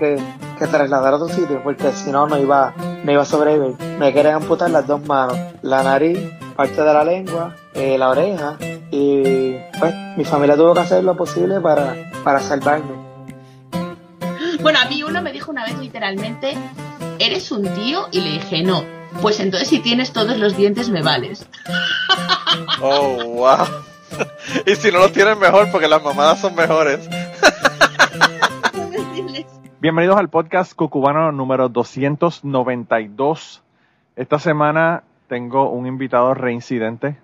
que trasladar a otro sitio porque si no, no iba, no iba a sobrevivir. Me querían amputar las dos manos, la nariz, parte de la lengua, eh, la oreja y pues mi familia tuvo que hacer lo posible para, para salvarme. Bueno, a mí uno me dijo una vez literalmente, ¿eres un tío? Y le dije, no. Pues entonces si tienes todos los dientes me vales. Oh, wow. y si no los tienes mejor, porque las mamadas son mejores. Bienvenidos al podcast Cucubano número 292. Esta semana tengo un invitado reincidente.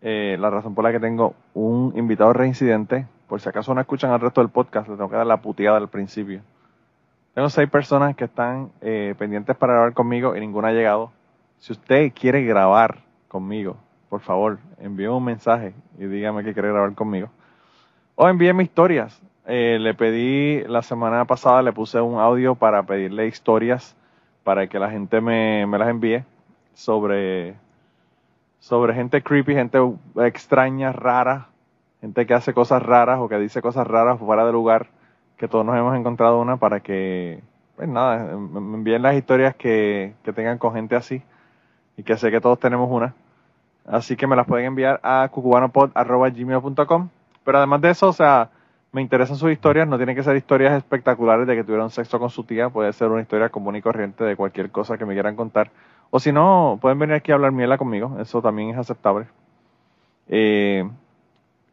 Eh, la razón por la que tengo un invitado reincidente, por si acaso no escuchan al resto del podcast, le tengo que dar la puteada al principio. Tengo seis personas que están eh, pendientes para grabar conmigo y ninguna ha llegado. Si usted quiere grabar conmigo, por favor, envíe un mensaje y dígame que quiere grabar conmigo. O envíeme historias. Eh, le pedí la semana pasada, le puse un audio para pedirle historias para que la gente me, me las envíe sobre, sobre gente creepy, gente extraña, rara, gente que hace cosas raras o que dice cosas raras fuera de lugar, que todos nos hemos encontrado una para que, pues nada, me envíen las historias que, que tengan con gente así y que sé que todos tenemos una. Así que me las pueden enviar a cucubanopod.gmail.com. Pero además de eso, o sea, me interesan sus historias. No tienen que ser historias espectaculares de que tuvieron sexo con su tía. Puede ser una historia común y corriente de cualquier cosa que me quieran contar. O si no, pueden venir aquí a hablar miela conmigo. Eso también es aceptable. Eh,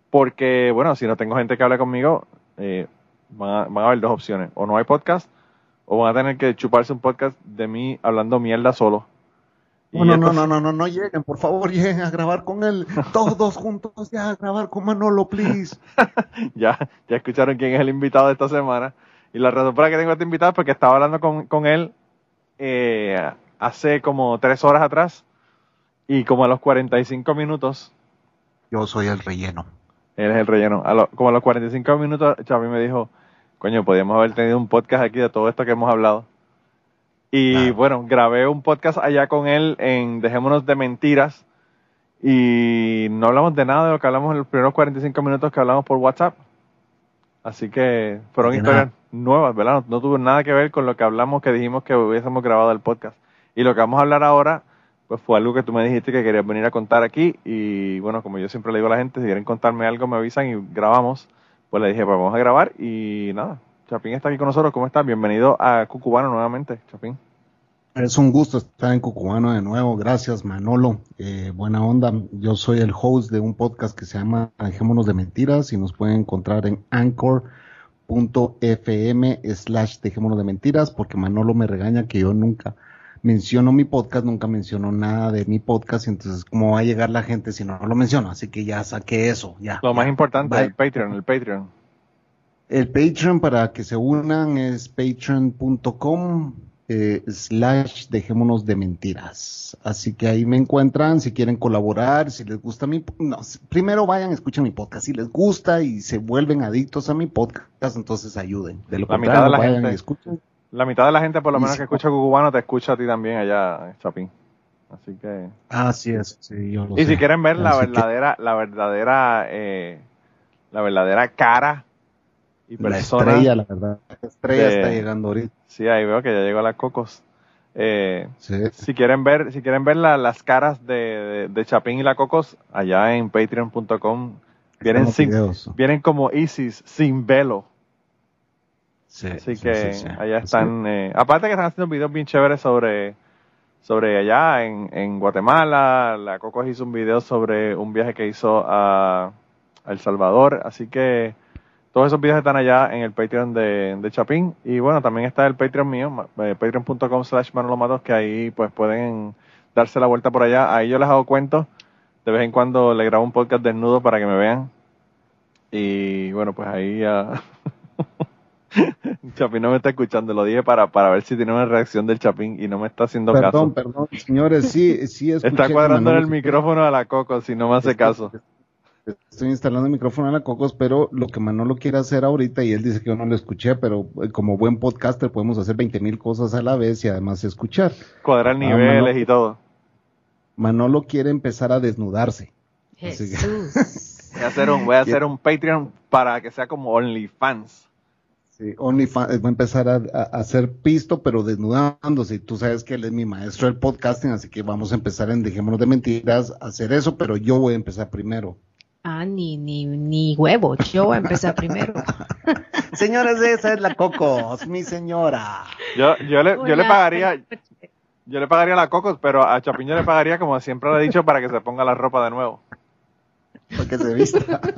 porque, bueno, si no tengo gente que hable conmigo, eh, van, a, van a haber dos opciones. O no hay podcast, o van a tener que chuparse un podcast de mí hablando mierda solo. No, no, no, no, no, no, lleguen, por favor, lleguen a grabar con él, todos juntos ya a grabar con Manolo, please. ya, ya escucharon quién es el invitado de esta semana. Y la razón por la que tengo a este invitado es porque estaba hablando con, con él eh, hace como tres horas atrás y como a los 45 minutos. Yo soy el relleno. Él es el relleno. A lo, como a los 45 minutos, Chavi me dijo, coño, podríamos haber tenido un podcast aquí de todo esto que hemos hablado. Y bueno, grabé un podcast allá con él en Dejémonos de Mentiras. Y no hablamos de nada de lo que hablamos en los primeros 45 minutos que hablamos por WhatsApp. Así que fueron historias nada. nuevas, ¿verdad? No, no, tuvo nada que ver con lo que hablamos, que dijimos que hubiésemos grabado el podcast. Y lo que vamos a hablar ahora, pues fue algo que tú me dijiste que querías venir a contar aquí. Y bueno, como yo siempre le digo a la gente, si quieren contarme algo, me avisan y grabamos. Pues le dije, pues vamos a grabar y nada, Chapín está aquí con nosotros. ¿Cómo estás? Bienvenido a Cucubano nuevamente, Chapín. Es un gusto estar en Cucubano de nuevo. Gracias, Manolo. Eh, buena onda. Yo soy el host de un podcast que se llama Dejémonos de Mentiras y nos pueden encontrar en anchor.fm slash Dejémonos de Mentiras porque Manolo me regaña que yo nunca menciono mi podcast, nunca menciono nada de mi podcast, entonces cómo va a llegar la gente si no lo menciono. Así que ya saqué eso. Ya. Lo más importante, Bye. el Patreon, el Patreon. El Patreon para que se unan es patreon.com eh, slash dejémonos de mentiras. Así que ahí me encuentran si quieren colaborar, si les gusta mi... No, primero vayan, escuchen mi podcast. Si les gusta y se vuelven adictos a mi podcast, entonces ayuden. De lo la mitad de la vayan gente, y escuchen. La mitad de la gente, por lo menos que escucha cubano, te escucha a ti también allá, Chapín. Así que... Así es, sí, yo lo Y sé. si quieren ver la verdadera, que... la verdadera, eh, la verdadera cara y la estrella, la verdad. La estrella de, está llegando ahorita. Sí, ahí veo que ya llegó a las cocos. Eh, sí. Si quieren ver, si quieren ver la, las caras de, de, de, Chapín y la Cocos, allá en patreon.com vienen sin, vienen como Isis sin velo. Sí, Así sí, que sí, allá están, eh, aparte que están haciendo videos bien chéveres sobre, sobre allá en, en Guatemala, la Cocos hizo un video sobre un viaje que hizo a, a El Salvador, así que todos esos videos están allá en el Patreon de, de Chapín. Y bueno, también está el Patreon mío, eh, patreon.com slash manolomatos, que ahí pues pueden darse la vuelta por allá. Ahí yo les hago cuentos. De vez en cuando le grabo un podcast desnudo para que me vean. Y bueno, pues ahí ya... Chapín no me está escuchando, lo dije para, para ver si tiene una reacción del Chapín y no me está haciendo perdón, caso. Perdón, perdón, señores, sí, sí Está cuadrando el micrófono a la Coco si no me hace caso. Estoy instalando el micrófono a la Cocos, pero lo que Manolo quiere hacer ahorita, y él dice que yo no lo escuché, pero eh, como buen podcaster podemos hacer 20 mil cosas a la vez y además escuchar. Cuadrar niveles ah, Manolo, y todo. Manolo quiere empezar a desnudarse. Jesús. voy a hacer un, voy a hacer un Patreon para que sea como OnlyFans. Sí, Sí, OnlyFans, eh, va a empezar a, a- a hacer pisto, pero desnudándose. Y tú sabes que él es mi maestro del podcasting, así que vamos a empezar en Dejémonos de Mentiras a hacer eso, pero yo voy a empezar primero. Ah, ni, ni, ni huevo. Yo voy a empezar primero. Señores, esa es la Cocos, mi señora. Yo, yo, le, yo le pagaría, yo le pagaría la Cocos, pero a Chapín yo le pagaría, como siempre le he dicho, para que se ponga la ropa de nuevo. Para que se vista.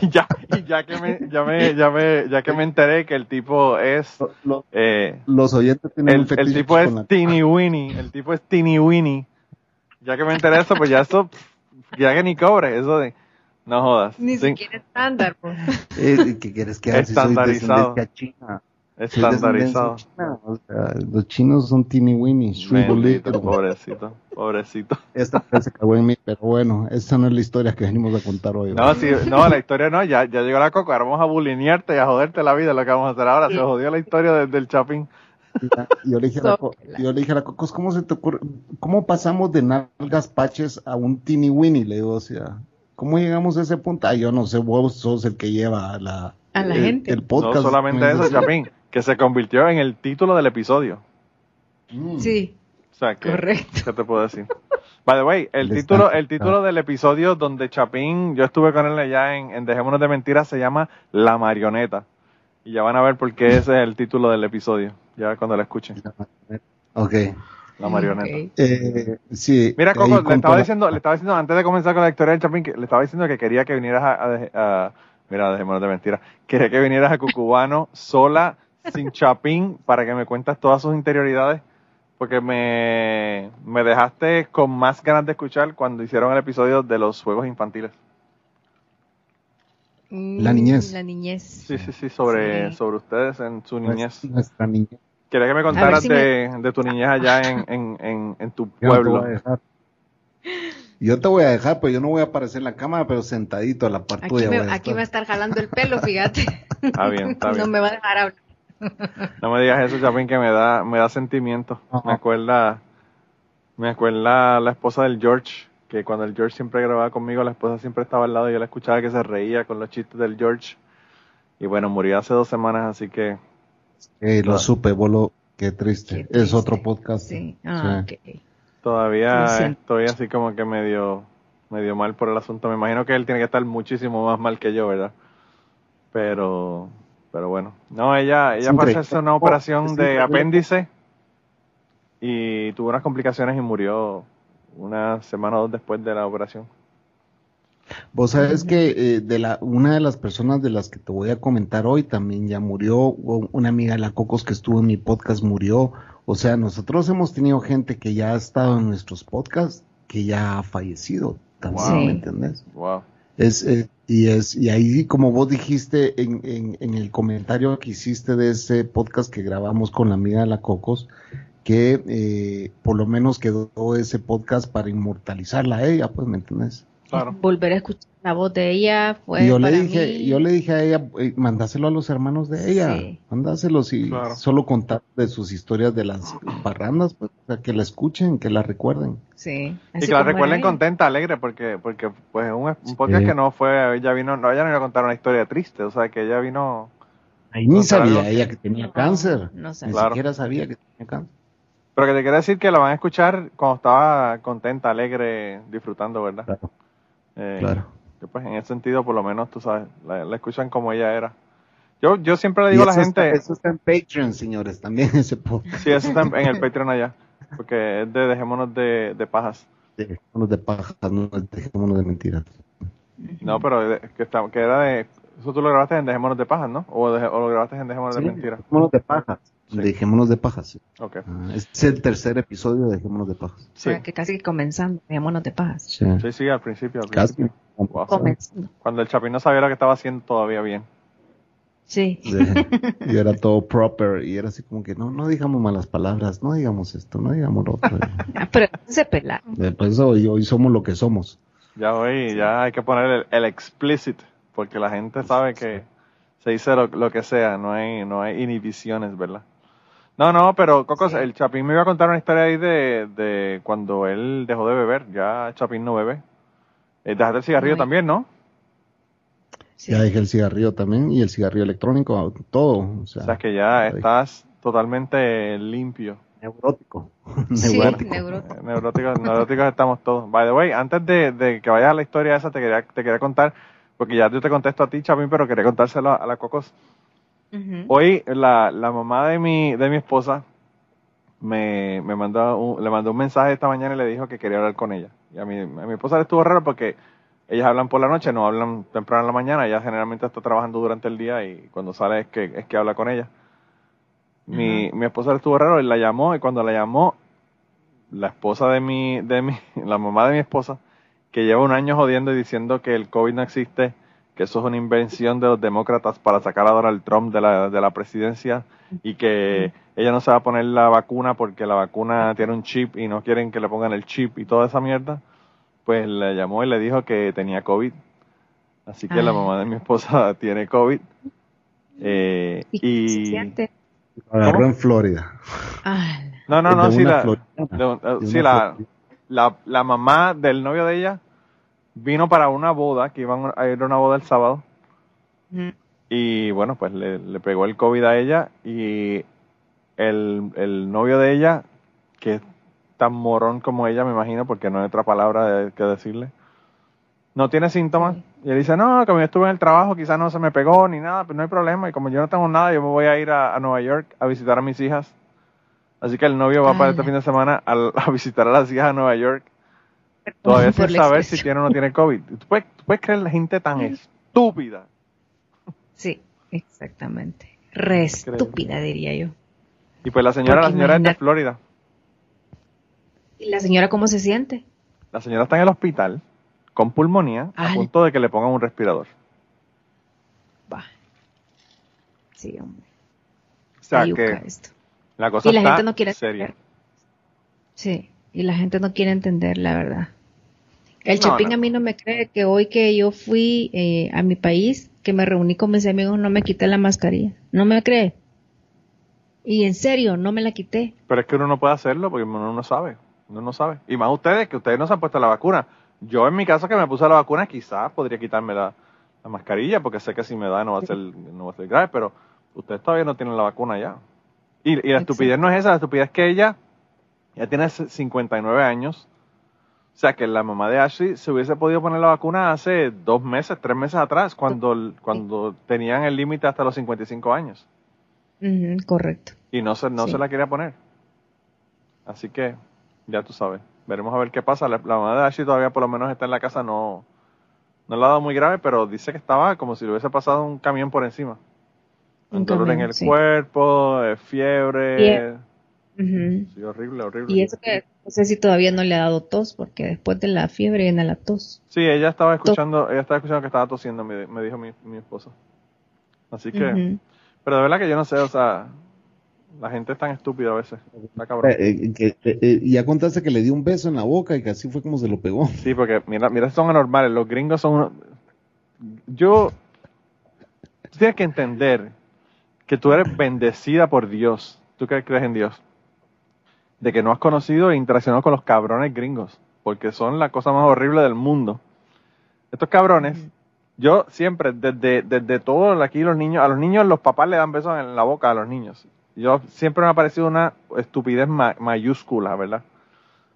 Y ya, y ya que me, ya me, ya me, ya que me enteré que el tipo es, Lo- lo- eh, los oyentes tienen el, un el tipo es la- Teeny Winnie, el tipo es Teeny Winnie. Ya que me enteré de eso, pues ya eso, ya que ni cobre, eso de, no jodas. Ni Sí, siquiera estándar, pues. Eh, ¿Qué quieres que haga si soy Estandarizado. china? Estandarizado. descendencia china, o sea, los chinos son teeny weeny, pobrecito, pobrecito. Esta se cagó en mí, pero bueno, esta no es la historia que venimos a contar hoy. No, sí, no, la historia no, ya, ya llegó la coco, ahora vamos a bulinearte y a joderte la vida, lo que vamos a hacer ahora, se jodió la historia de- del Chapín. Y Yo le dije a la, yo le dije a la Cocos, ¿cómo se te ocurre? ¿Cómo pasamos de nalgas paches a un teeny weeny? Le digo, o sea, ¿cómo llegamos a ese punto? Ah, yo no sé, vos sos el que lleva la, A la el, gente. el podcast. no solamente eso, Chapín, que se convirtió en el título del episodio. Mm. Sí, O sea, que, Correcto. ¿qué te puedo decir? By the way, el título, está- el título del episodio donde Chapín, yo estuve con él allá en, en Dejémonos de Mentiras, se llama La Marioneta. Y ya van a ver por qué ese es el título del episodio, ya cuando lo escuchen, Ok. La Marioneta. Eh, sí. Mira, Coco, le estaba la- diciendo, le estaba diciendo antes de comenzar con la historia del Chapín, que le estaba diciendo que quería que vinieras a, a- a- mira, dejémonos de mentira, quería que vinieras a Cucubano sola, sin Chapín, para que me cuentas todas sus interioridades, porque me, me dejaste con más ganas de escuchar cuando hicieron el episodio de los juegos infantiles. La niñez. Mm, La niñez. Sí, sí, sí, sobre, Sí. sobre ustedes en su niñez. Nuestra niñez. Quería que me contaras si de, de tu niñez allá en, en, en, en tu Yo no te pueblo. voy a dejar. Yo te voy a dejar, pero yo no voy a aparecer en la cámara, pero sentadito a la par Aquí, tuya me, aquí va a estar. estar jalando el pelo, fíjate. Está bien, está bien. No me va a dejar hablar. No me digas eso, Chapín, que me da, me da sentimiento. Ajá. Me acuerda, me acuerda la esposa del George, que cuando el George siempre grababa conmigo, la esposa siempre estaba al lado y yo la escuchaba que se reía con los chistes del George. Y bueno, murió hace dos semanas, así que Eh, lo Ah. supe, bolo, qué triste. Qué Es otro podcast. Sí. Ah, Sí. ok. todavía estoy así como que medio, medio mal por el asunto. Me imagino que él tiene que estar muchísimo más mal que yo, ¿verdad? Pero, pero bueno. No, ella, ella hacerse una operación de apéndice y tuvo unas complicaciones y murió una semana o dos después de la operación. Vos sabes que eh, de la, una de las personas de las que te voy a comentar hoy también ya murió, una amiga de la Cocos que estuvo en mi podcast murió. O sea, nosotros hemos tenido gente que ya ha estado en nuestros podcasts que ya ha fallecido. También, Wow. ¿me entendés? Wow. Es, eh, y es, y ahí como vos dijiste en, en, en el comentario que hiciste de ese podcast que grabamos con la amiga de la Cocos, que eh, por lo menos quedó ese podcast para inmortalizarla a ella, pues, ¿me entendés? Claro. Volver a escuchar la voz de ella fue yo le dije, mí- yo le dije a ella, eh, mandáselo a los hermanos de ella, Sí. mandáselos y Claro. solo contar de sus historias de las parrandas, pues, o sea, que la escuchen, que la recuerden. Sí. Y que la recuerden contenta, alegre, porque, porque pues es un, un podcast Sí. que no fue, ella vino, no, ella no iba a contar una historia triste, o sea que ella vino, Ahí ni algo sabía ella que tenía No, cáncer, no ni. Claro. siquiera sabía que tenía cáncer. pero que te quiero decir que la van a escuchar cuando estaba contenta, alegre, disfrutando, ¿verdad? Claro. Eh, Claro. que, pues en ese sentido, por lo menos, tú sabes, la, la escuchan como ella era. Yo, yo siempre le digo a la gente, Está, eso está en Patreon, señores, también ese podcast. sí, eso está en, en el Patreon allá, porque es de Dejémonos de, de Pajas. Dejémonos de pajas, no dejémonos de mentiras. No, pero de- que, está, que era de, eso tú lo grabaste en Dejémonos de Pajas, ¿no? O, de- o lo grabaste en Dejémonos Sí, de Mentiras. Dejémonos de pajas. Sí. Dejémonos de pajas. sí. Ok. Ah, este es el tercer episodio de Dejémonos de pajas. Sí, que casi comenzando, dejémonos de paz. Sí. sí, sí, al principio. Al Casi. principio. Wow. Comenzando. Cuando el Chapín no sabía lo que estaba haciendo todavía bien. Sí. Y era todo proper y era así como que no, no digamos malas palabras, no digamos esto, no digamos lo otro. Ah, Pero se pelaron. Después hoy, hoy somos lo que somos. Ya hoy, ya hay que poner el, el explicit, porque la gente sabe que se dice lo, lo que sea, no hay, no hay inhibiciones, ¿verdad? No, no, pero Cocos, el Chapín me iba a contar una historia ahí de, de cuando él dejó de beber, ya Chapín no bebe. Eh, dejaste el cigarrillo No, también, ¿no? Sí. Ya dejé el cigarrillo también y el cigarrillo electrónico, todo. O sea, O sea que ya estás totalmente limpio. neurótico. Sí, neurótico. neurótico. Eh, Neuróticos, neuróticos estamos todos. By the way, antes de, de que vayas a la historia esa, te quería, te quería contar, porque ya yo te contesto a ti, Chapín, pero quería contárselo a, a la Cocos. Hoy la, la mamá de mi, de mi esposa me, me mandó un- le mandó un mensaje esta mañana y le dijo que quería hablar con ella. Y a mi, a mi esposa le estuvo raro porque ellas hablan por la noche, no hablan temprano en la mañana, ella generalmente está trabajando durante el día y cuando sale es que, es que habla con ella. Mi, mi esposa le estuvo raro y la llamó y cuando la llamó, la esposa de mi, de mi, la mamá de mi esposa, que lleva un año jodiendo y diciendo que el COVID no existe, que eso es una invención de los demócratas para sacar a Donald Trump de la, de la presidencia y que ella no se va a poner la vacuna porque la vacuna tiene un chip y no quieren que le pongan el chip y toda esa mierda, pues le llamó y le dijo que tenía COVID. Así que la Ay. mamá de mi esposa tiene COVID. Eh, ¿Y se siente? En Florida. Ah, No, no, no, sí, la, de De sí, la, la, la mamá del novio de ella vino para una boda, que iban a ir a una boda el sábado, y bueno, pues le, le pegó el COVID a ella, y el, el novio de ella, que es tan morón como ella, me imagino, porque no hay otra palabra de- que decirle, no tiene síntomas, y él dice, no, como yo estuve en el trabajo, quizás no se me pegó ni nada, pero no hay problema, y como yo no tengo nada, yo me voy a ir a, a Nueva York a visitar a mis hijas. Así que el novio va para este fin de semana al- a visitar a las hijas a Nueva York Todavía sin saber si tiene o no tiene COVID. ¿Tú puedes, tú puedes creer la gente tan estúpida? Sí, exactamente. Re estúpida, diría yo. Y pues la señora, la señora es de Florida. ¿Y la señora cómo se siente? La señora está en el hospital con pulmonía a punto de que le pongan un respirador. Va. Sí, hombre. O sea que esto. la cosa Y la está gente no quiere seria. entender. Sí, y la gente no quiere entender la verdad. El No, Chapín no. a mí no me cree que hoy que yo fui eh, a mi país, que me reuní con mis amigos, no me quité la mascarilla. No me cree. Y en serio, no me la quité. Pero es que uno no puede hacerlo porque uno no sabe. Uno no sabe. Y más ustedes, que ustedes no se han puesto la vacuna. Yo en mi caso que me puse la vacuna, quizás podría quitarme la, la mascarilla porque sé que si me da no va a ser, no va a ser grave, pero ustedes todavía no tienen la vacuna ya. Y, y la Exacto. estupidez no es esa, la estupidez es que ella ya tiene 59 años. O sea que la mamá de Ashley se hubiese podido poner la vacuna hace dos meses, tres meses atrás, cuando, cuando tenían el límite hasta los 55 años Ujú, correcto. y no se, no Sí. se la quería poner. Así que, ya tú sabes, veremos a ver qué pasa. La, la mamá de Ashley todavía por lo menos está en la casa, no, no le ha dado muy grave, pero dice que estaba como si le hubiese pasado un camión por encima. Un Un dolor en el sí. cuerpo, eh, fiebre. Sí, horrible, horrible. Y eso que no sé si todavía no le ha dado tos, porque después de la fiebre viene la tos. Sí, ella estaba escuchando, ella estaba escuchando que estaba tosiendo, me, me dijo mi, mi esposa. Así que, pero de verdad que yo no sé, o sea, la gente es tan estúpida a veces. Está cabrón. Eh, eh, eh, eh, ya contaste que le dio un beso en la boca y que así fue como se lo pegó. Sí, porque mira, mira, son anormales. Los gringos son. Yo. Tú tienes que entender que tú eres bendecida por Dios. Tú que crees en Dios. De que no has conocido e interaccionado con los cabrones gringos. Porque son la cosa más horrible del mundo. Estos cabrones. Yo siempre, desde, desde todo aquí los niños, a los niños los papás le dan besos en la boca a los niños. Yo siempre me ha parecido una estupidez ma- mayúscula, ¿verdad?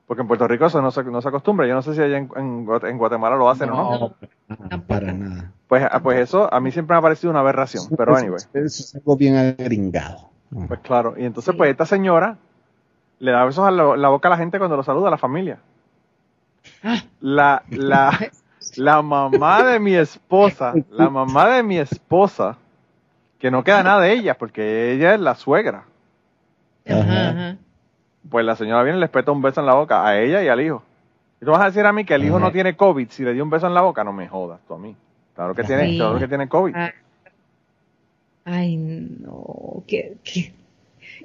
Porque en Puerto Rico eso no se, no se acostumbra. Yo no sé si allá en, en Guat- en Guatemala lo hacen o no. No, para nada. Pues, ah, pues eso a mí siempre me ha parecido una aberración. Pero Eso- anyway, Eso es algo bien agringado. pues claro. Y entonces Sí. pues esta señora le da besos a la, la boca a la gente cuando lo saluda a la familia. Ah. La, la, la mamá de mi esposa, la mamá de mi esposa, que no queda nada de ella porque ella es la suegra. Ajá. Pues la señora viene y le peta un beso en la boca a ella y al hijo. ¿Y tú vas a decir a mí que el hijo Ajá. no tiene COVID si le dio un beso en la boca? No me jodas tú a mí. Claro que tiene, Sí. claro que tiene COVID. Ah. Ay, no, qué, qué,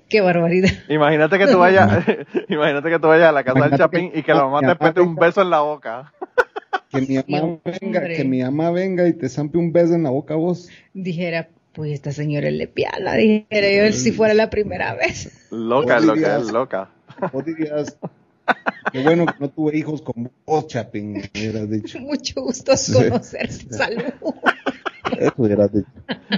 qué barbaridad. Imagínate que tú vayas, imagínate que tú vayas a la casa del Chapín que- y que la mamá te pete un beso en la boca. Que mi mamá venga, que mi mamá venga y te zampe un beso en la boca a vos. Dijera, pues esta señora es lesbiana, dijera yo si fuera la primera vez. Loca, loca, es loca. Vos dirías, qué bueno que no tuve hijos con vos, Chapín, hubieras dicho. Mucho gusto Sí. conocerse. Salud. Eso hubiera dicho.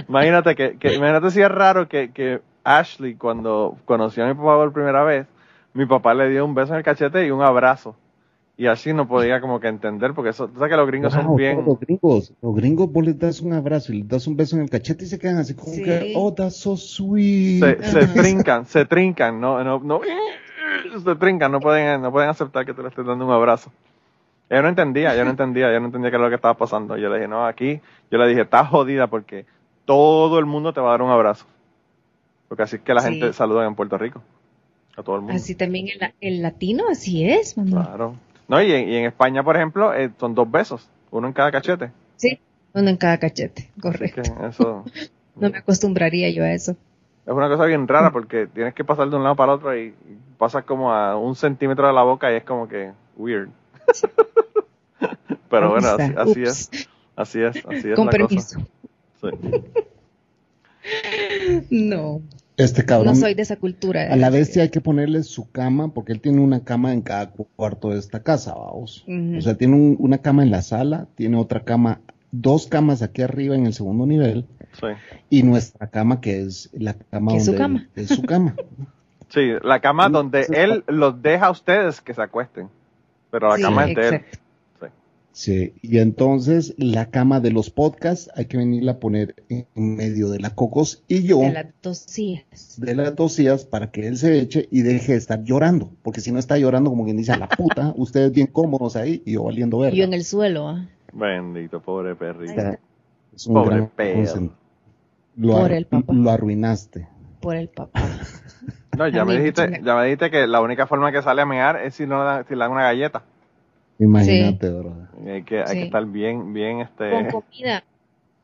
Imagínate que, que imagínate si es raro que, que Ashley cuando conoció a mi papá por primera vez, mi papá le dio un beso en el cachete y un abrazo. Y así no podía como que entender, porque eso, tú sabes que los gringos son bien, Los gringos, los gringos, vos les das un abrazo y les das un beso en el cachete y se quedan así como Sí. que, oh, that's so sweet. se, se trincan, se trincan, no, no, no, se trincan, no pueden, no pueden aceptar que tú le estés dando un abrazo. Yo no entendía, yo no entendía, yo no entendía qué era lo que estaba pasando. Yo le dije, no, aquí, yo le dije, estás jodida porque todo el mundo te va a dar un abrazo. Porque así es que la Sí. gente saluda en Puerto Rico. A todo el mundo. Así también el, el latino, así es, mamá. Claro. No, y en, y en España, por ejemplo, eh, son dos besos, uno en cada cachete. Sí, uno en cada cachete, correcto. que eso No me acostumbraría yo a eso. es una cosa bien rara porque tienes que pasar de un lado para el otro y pasas como a un centímetro de la boca y es como que weird. Pero bueno, así, es, así es, así es Con la permiso. cosa. Sí. No, Este cabrón, no soy de esa cultura. a la bestia hay que ponerle su cama, porque él tiene una cama en cada cu- cuarto de esta casa, vamos. Ujú. O sea, tiene un- una cama en la sala, tiene otra cama, dos camas aquí arriba en el segundo nivel, Sí. y nuestra cama que es la cama Que es su donde cama. es su cama. Sí, la cama donde él los deja a ustedes que se acuesten. Pero la Sí, cama es de él. Sí, y entonces la cama de los podcasts hay que venirla a poner en medio de la cocos y yo De las dos sillas. de las dos sillas para que él se eche y deje de estar llorando, porque si no está llorando como quien dice a la puta, ustedes bien cómodos ahí y yo valiendo verga. Yo en el suelo, ¿ah? Bendito, pobre perrito. Está. Es un Pobre perro. Lo, Por arru- el papá. lo arruinaste. por el papá. No, ya me dijiste, ya me dijiste que la única forma que sale a mear es si no si le dan una galleta. Imagínate. Y hay que, hay Sí. que estar bien, bien, este, Con comida.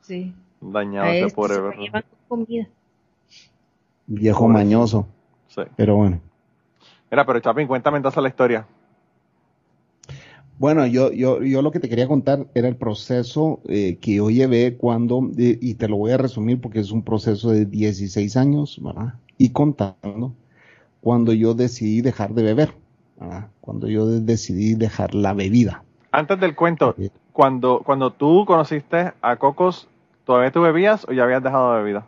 Sí. dañado este pobre se lo perro. llevan con comida. Viejo mañoso, Sí. pero bueno. Mira, pero Chapin, cuéntame entonces la historia. Bueno, yo, yo, yo lo que te quería contar era el proceso eh, que yo llevé cuando, eh, y te lo voy a resumir porque es un proceso de 16 años, ¿verdad? Y contando, cuando yo decidí dejar de beber, ¿verdad? Cuando yo de- decidí dejar la bebida. Antes del cuento, cuando, cuando tú conociste a Cocos, ¿todavía tú bebías o ya habías dejado de bebida?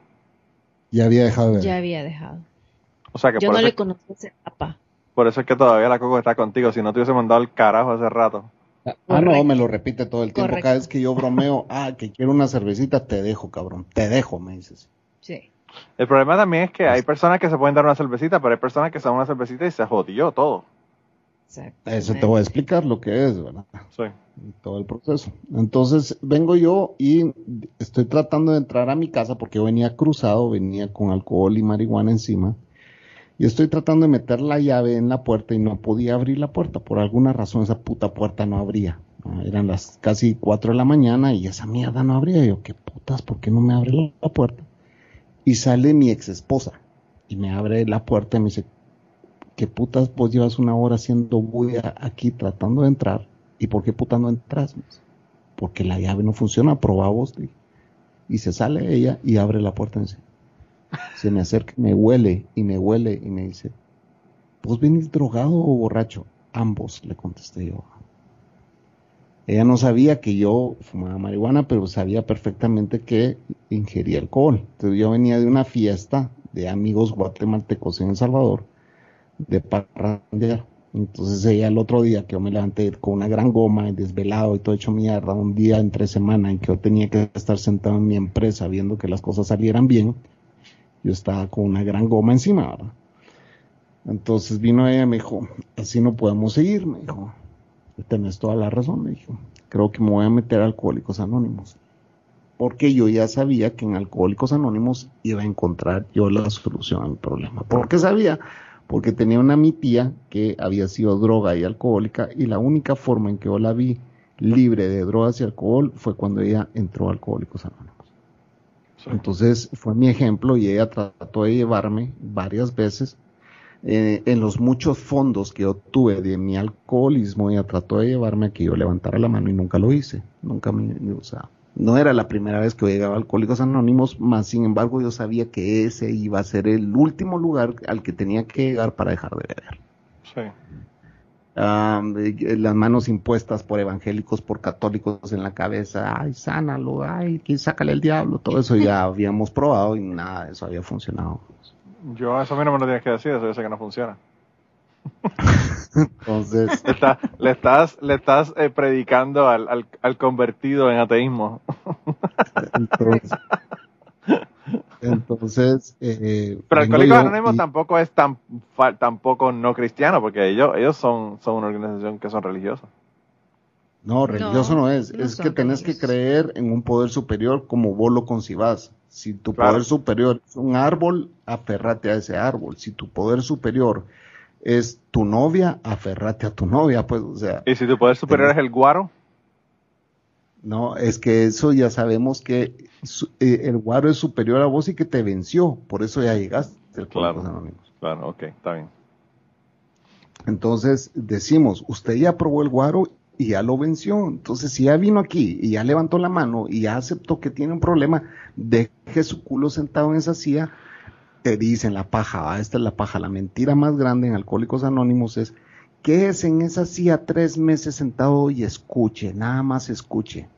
Ya había dejado de beber. Ya había dejado. O sea que Yo por, no le conocí ese papá. por eso es que todavía la Cocos está contigo, si no te hubiese mandado el carajo hace rato. Ah, no, Correcto. me lo repite todo el tiempo. Correcto. Cada vez que yo bromeo, ah, que quiero una cervecita, te dejo, cabrón. Te dejo, me dices. Sí. El problema también es que hay personas que se pueden dar una cervecita, pero hay personas que se dan una cervecita y se jodió todo. Exacto. Eso te voy a explicar lo que es, ¿verdad? Sí. todo el proceso. Entonces vengo yo y estoy tratando de entrar a mi casa porque yo venía cruzado, venía con alcohol y marihuana encima. Y estoy tratando de meter la llave en la puerta y no podía abrir la puerta. Por alguna razón esa puta puerta no abría. Eran las casi 4 de la mañana y esa mierda no abría. Y yo, qué putas, ¿por qué no me abre la, la puerta? Y sale mi ex esposa y me abre la puerta y me dice, ¿qué putas vos llevas una hora haciendo bulla aquí tratando de entrar? ¿Y por qué putas no entras? Porque la llave no funciona, probá vos. Y se sale ella y abre la puerta me dice, se me acerca, me huele y me huele y me dice, ¿vos venís drogado o borracho? Ambos, le contesté yo. Ella no sabía que yo fumaba marihuana, pero sabía perfectamente que ingería alcohol. Entonces yo venía de una fiesta de amigos guatemaltecos en El Salvador, de parrandear. Entonces ella el otro día que yo me levanté con una gran goma, desvelado y todo hecho mierda, un día entre semana en que yo tenía que estar sentado en mi empresa viendo que las cosas salieran bien, yo estaba con una gran goma encima, ¿verdad? Entonces vino ella y me dijo, así no podemos seguir, me dijo, tenés toda la razón, me dijo, creo que me voy a meter a Alcohólicos Anónimos. Porque yo ya sabía que en Alcohólicos Anónimos iba a encontrar yo la solución a mi problema. ¿Por qué sabía? Porque tenía una mi tía que había sido droga y alcohólica y la única forma en que yo la vi libre de drogas y alcohol fue cuando ella entró a Alcohólicos Anónimos. Sí. Entonces fue mi ejemplo y ella trató de llevarme varias veces. Eh, en los muchos fondos que yo tuve de mi alcoholismo, ella trató de llevarme a que yo levantara la mano y nunca lo hice. Nunca me, o sea, no era la primera vez que llegaba a Alcohólicos Anónimos, más sin embargo yo sabía que ese iba a ser el último lugar al que tenía que llegar para dejar de beber. Sí. am, eh, las manos impuestas por evangélicos, por católicos en la cabeza, ay, sánalo, ay, que sácale el diablo, todo eso ya habíamos probado y nada de eso había funcionado. Yo eso a mí no me lo tienes que decir, eso yo sé que no funciona. Entonces, Le, está- le estás, le estás eh, predicando al, al, al convertido en ateísmo. entonces, entonces eh, Pero Alcohólicos Anónimos y- tampoco es tan tampoco no cristiano, porque ellos, ellos son, son una organización que son religiosos. No, religioso no, No, es. no es que tenés que creer en un poder superior como vos lo concibas. Si tu Claro. poder superior es un árbol, aferrate a ese árbol. Si tu poder superior es tu novia, aferrate a tu novia, pues, o sea, Y si tu poder superior es el guaro, no, es que eso ya sabemos que su- eh, el guaro es superior a vos y que te venció, por eso ya llegaste al Claro. Anónimos. claro, ok, está bien. Entonces decimos, usted ya probó el guaro y ya lo venció. Entonces, si ya vino aquí y ya levantó la mano y ya aceptó que tiene un problema, deje su culo sentado en esa silla, te dicen la paja, ah, esta es la paja. La mentira más grande en Alcohólicos Anónimos es que es en esa silla tres meses sentado y escuche, nada más escuche.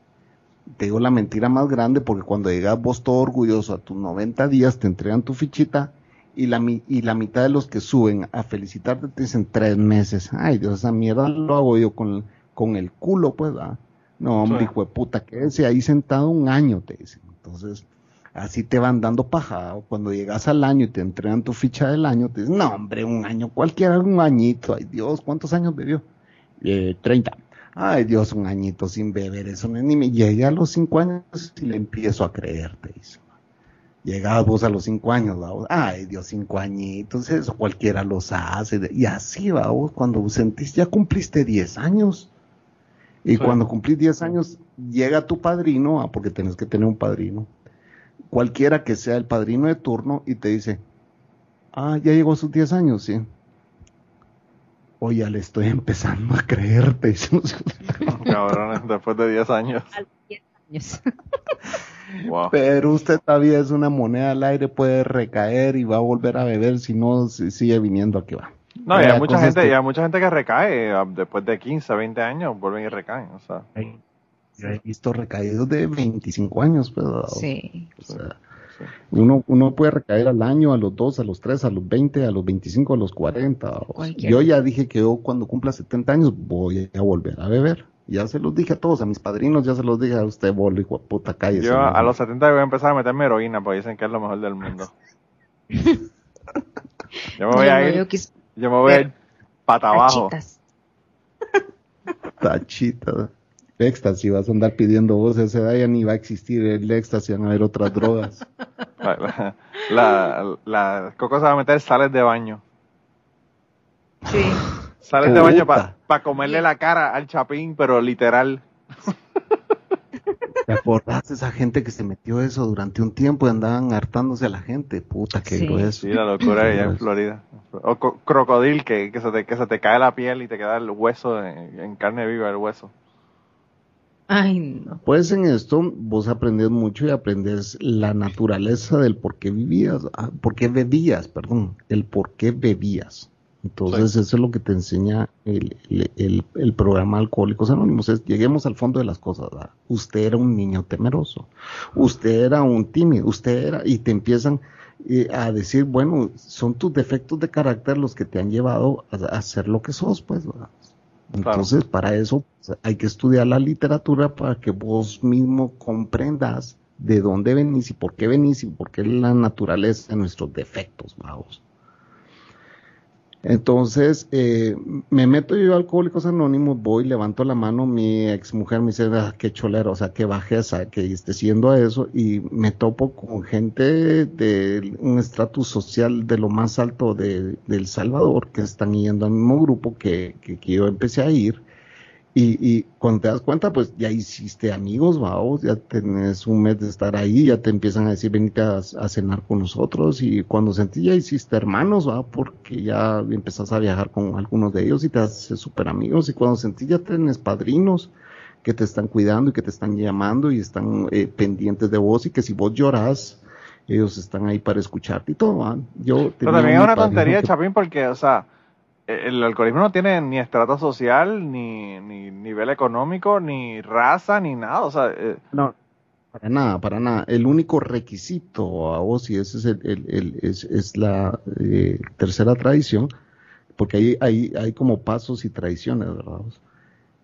Te digo la mentira más grande porque cuando llegas vos todo orgulloso a tus 90 días te entregan tu fichita y la, y la mitad de los que suben a felicitarte te dicen tres meses. Ay, Dios, esa mierda lo hago yo con, con el culo, pues, ¿verdad? No, hombre, Sí. hijo de puta, quédese ahí sentado un año, te dicen. Entonces, así te van dando paja. O Cuando llegas al año y te entregan tu ficha del año, te dicen, no, hombre, un año, cualquiera, un añito. Ay, Dios, ¿cuántos años bebió? Eh, 30. Ay, Dios, un añito sin beber, eso no es ni me llegué a los cinco años y le empiezo a creer, te dicen. Llegabas vos a los cinco años, vamos, ay Dios, cinco añitos, eso cualquiera los hace, y así va vos, cuando sentís, ya cumpliste diez años, y Sí. cuando cumplís diez años, llega tu padrino, ah, porque tenés que tener un padrino, cualquiera que sea el padrino de turno, y te dice, ah, ya llegó a sus diez años, sí. O ya le estoy empezando a creerte. Cabrones, después de 10 años. A los 10 años. Wow. Pero usted todavía es una moneda al aire, puede recaer y va a volver a beber si no si sigue viniendo aquí va. No, y hay mucha gente, que- y hay mucha gente que recae ah, después de 15, 20 años, vuelven y recaen, o sea. Yo he visto recaídos de 25 años, pero Sí. o sea, sí. uno, uno puede recaer al año, a los 2, a los 3, a los 20, a los 25, a los 40. o sea, Cualquiera. yo ya dije que yo cuando cumpla 70 años voy a volver a beber. Ya se los dije a todos, a mis padrinos, ya se los dije a usted, bolo, hijo de puta, cállese. Yo a los 70 voy a empezar a meterme heroína, porque dicen que es lo mejor del mundo. Yo me voy a ir, yo quis- yo me voy a ir pata abajo. tachitas. Tachita. Éxtasis, vas a andar pidiendo vos, a esa edad ya ni va a existir el éxtasis, van a haber otras drogas. La, la, la, Coco se va a meter sales de baño. Sí. Sales de baño para comerle la cara al chapín, pero literal. ¿Te acordás de esa gente que se metió eso durante un tiempo y andaban hartándose a la gente? Puta, qué Sí. grueso. Sí, la locura allá en Florida. O co- crocodil, que, que, se te, que se te cae la piel y te queda el hueso en, en carne viva, el hueso. Ay, no. Pues en esto vos aprendes mucho y aprendes la naturaleza del por qué vivías, ah, por qué bebías, perdón, el por qué bebías. Entonces eso es lo que te enseña el, el- el- el programa Alcohólicos Anónimos. Es, lleguemos al fondo de las cosas. ¿verdad? Usted era un niño temeroso, usted era un tímido, usted era, y te empiezan eh, a decir, bueno, son tus defectos de carácter los que te han llevado a, a ser lo que sos, pues, ¿verdad? Entonces, para eso pues, hay que estudiar la literatura para que vos mismo comprendas de dónde venís y por qué venís y por qué la naturaleza de nuestros defectos, vamos. Entonces, eh, me meto yo a Alcohólicos Anónimos, voy, levanto la mano, mi ex mujer me dice, ah, qué cholero, o sea, qué bajeza que esté siendo a eso, y me topo con gente de un estatus social de lo más alto de, El Salvador, que están yendo al mismo grupo que, que, que yo empecé a ir, y, y cuando te das cuenta, pues ya hiciste amigos, vamos, ya tenés un mes de estar ahí, ya te empiezan a decir, venite a, a cenar con nosotros, y cuando sentí ya hiciste hermanos, va, porque ya empezás a viajar con algunos de ellos y te haces súper amigos, y cuando sentí ya tenés padrinos que te están cuidando y que te están llamando y están eh, pendientes de vos, y que si vos llorás, ellos están ahí para escucharte y todo, va. Yo Pero también es un una tontería, que- Chapín, porque, o sea, el alcoholismo no tiene ni estrato social, ni, ni nivel económico, ni raza, ni nada. O sea, eh, No, para nada, para nada. El único requisito a vos, y ese es, el, el- el- es, es la eh, tercera tradición, porque ahí hay, hay como pasos y tradiciones, ¿verdad?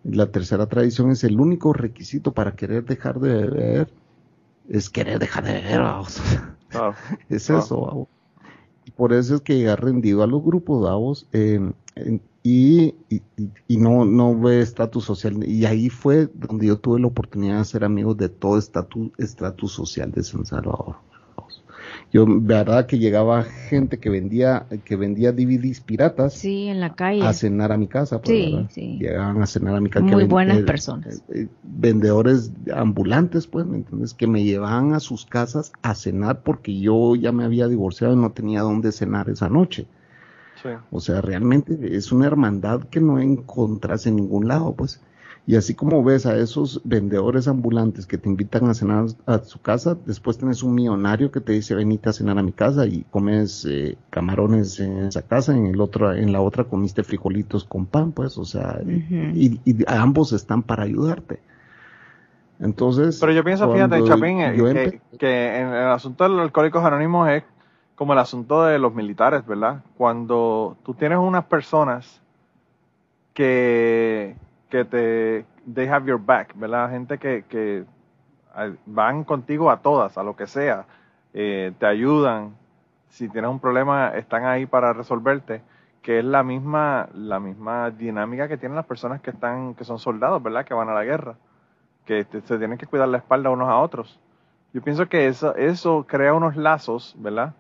La tercera tradición es el único requisito para querer dejar de beber, es querer dejar de beber, vamos. claro. Es eso, vamos. Por eso es que llega rendido a los grupos, vamos, eh, y, y, no, no ve estatus social. Y ahí fue donde yo tuve la oportunidad de ser amigos de todo estatus, estatus social de San Salvador. Yo, verdad que llegaba gente que vendía, que vendía DVDs piratas Sí, en la calle. a cenar a mi casa, pues, Sí, ¿verdad? sí. Llegaban a cenar a mi casa. Muy buenas eh, personas. eh, eh, vendedores ambulantes, pues, ¿me entiendes? Que me llevaban a sus casas a cenar porque yo ya me había divorciado y no tenía dónde cenar esa noche. Sí. O sea, realmente es una hermandad que no encontrás en ningún lado, pues. Y así como ves a esos vendedores ambulantes que te invitan a cenar a su casa, después tenés un millonario que te dice venite a cenar a mi casa y comes eh, camarones en esa casa, en el otro, en la otra comiste frijolitos con pan, pues, o sea, y, y ambos están para ayudarte. Entonces, Pero yo pienso, fíjate, Chapín, eh, yo que, que en el asunto de los alcohólicos anónimos es como el asunto de los militares, ¿verdad? Cuando tú tienes unas personas que, que te, they have your back, ¿verdad? Gente que, que van contigo a todas, a lo que sea, eh, te ayudan, si tienes un problema, están ahí para resolverte, que es la misma, la misma dinámica que tienen las personas que están, que son soldados, ¿verdad? Que van a la guerra que se tienen que cuidar la espalda unos a otros. Yo pienso que eso, eso crea unos lazos, ¿verdad?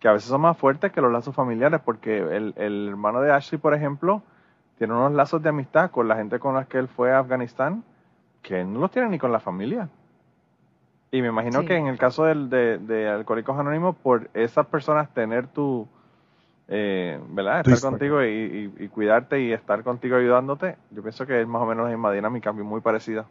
Que a veces son más fuertes que los lazos familiares, porque el, el hermano de Ashley, por ejemplo, tiene unos lazos de amistad con la gente con la que él fue a Afganistán, que no los tiene ni con la familia. Y me imagino Sí. que en el caso del, de, de Alcohólicos Anónimos, por esas personas tener tu, eh, ¿verdad? Estar contigo y, y- y cuidarte y estar contigo ayudándote, yo pienso que es más o menos la misma dinámica, muy parecida.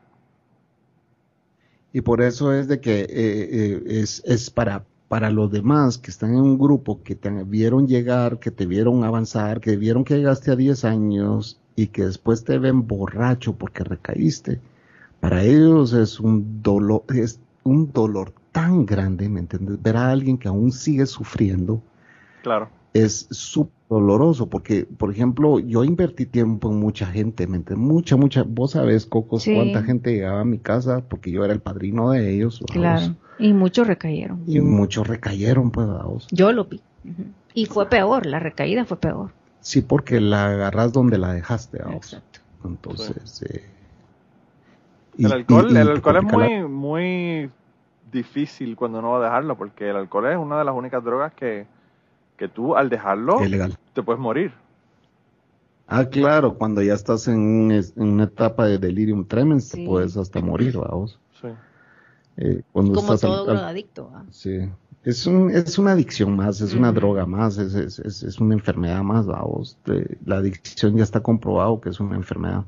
Y por eso es de que eh, eh, es, es para, para los demás que están en un grupo, que te vieron llegar, que te vieron avanzar, que vieron que llegaste a 10 años y que después te ven borracho porque recaíste. Para ellos es un dolor, es un dolor tan grande, ¿me entiendes? Ver a alguien que aún sigue sufriendo Claro. es súper doloroso porque, por ejemplo, yo invertí tiempo en mucha gente, ¿me entiendes? Mucha, mucha, vos sabés, Cocos, Sí. cuánta gente llegaba a mi casa porque yo era el padrino de ellos. Claro. Y muchos recayeron. Y muchos recayeron, pues, vamos. Yo lo vi. Y fue peor, la recaída fue peor. Sí, porque la agarras donde la dejaste, vamos. Exacto. Entonces, eh, y- El alcohol, y- y el alcohol es la- muy, muy difícil cuando uno va a dejarlo, porque el alcohol es una de las únicas drogas que, que tú al dejarlo te puedes morir. Ah, claro, cuando ya estás en, una etapa de delirium tremens, Sí. te puedes hasta morir, vamos. Sí. Eh, cuando Como estás todo al- drogadicto. Sí. Es, un, es una adicción más, es una droga más, es, es, es, es una enfermedad más, vamos. Eh, La adicción ya está comprobado que es una enfermedad.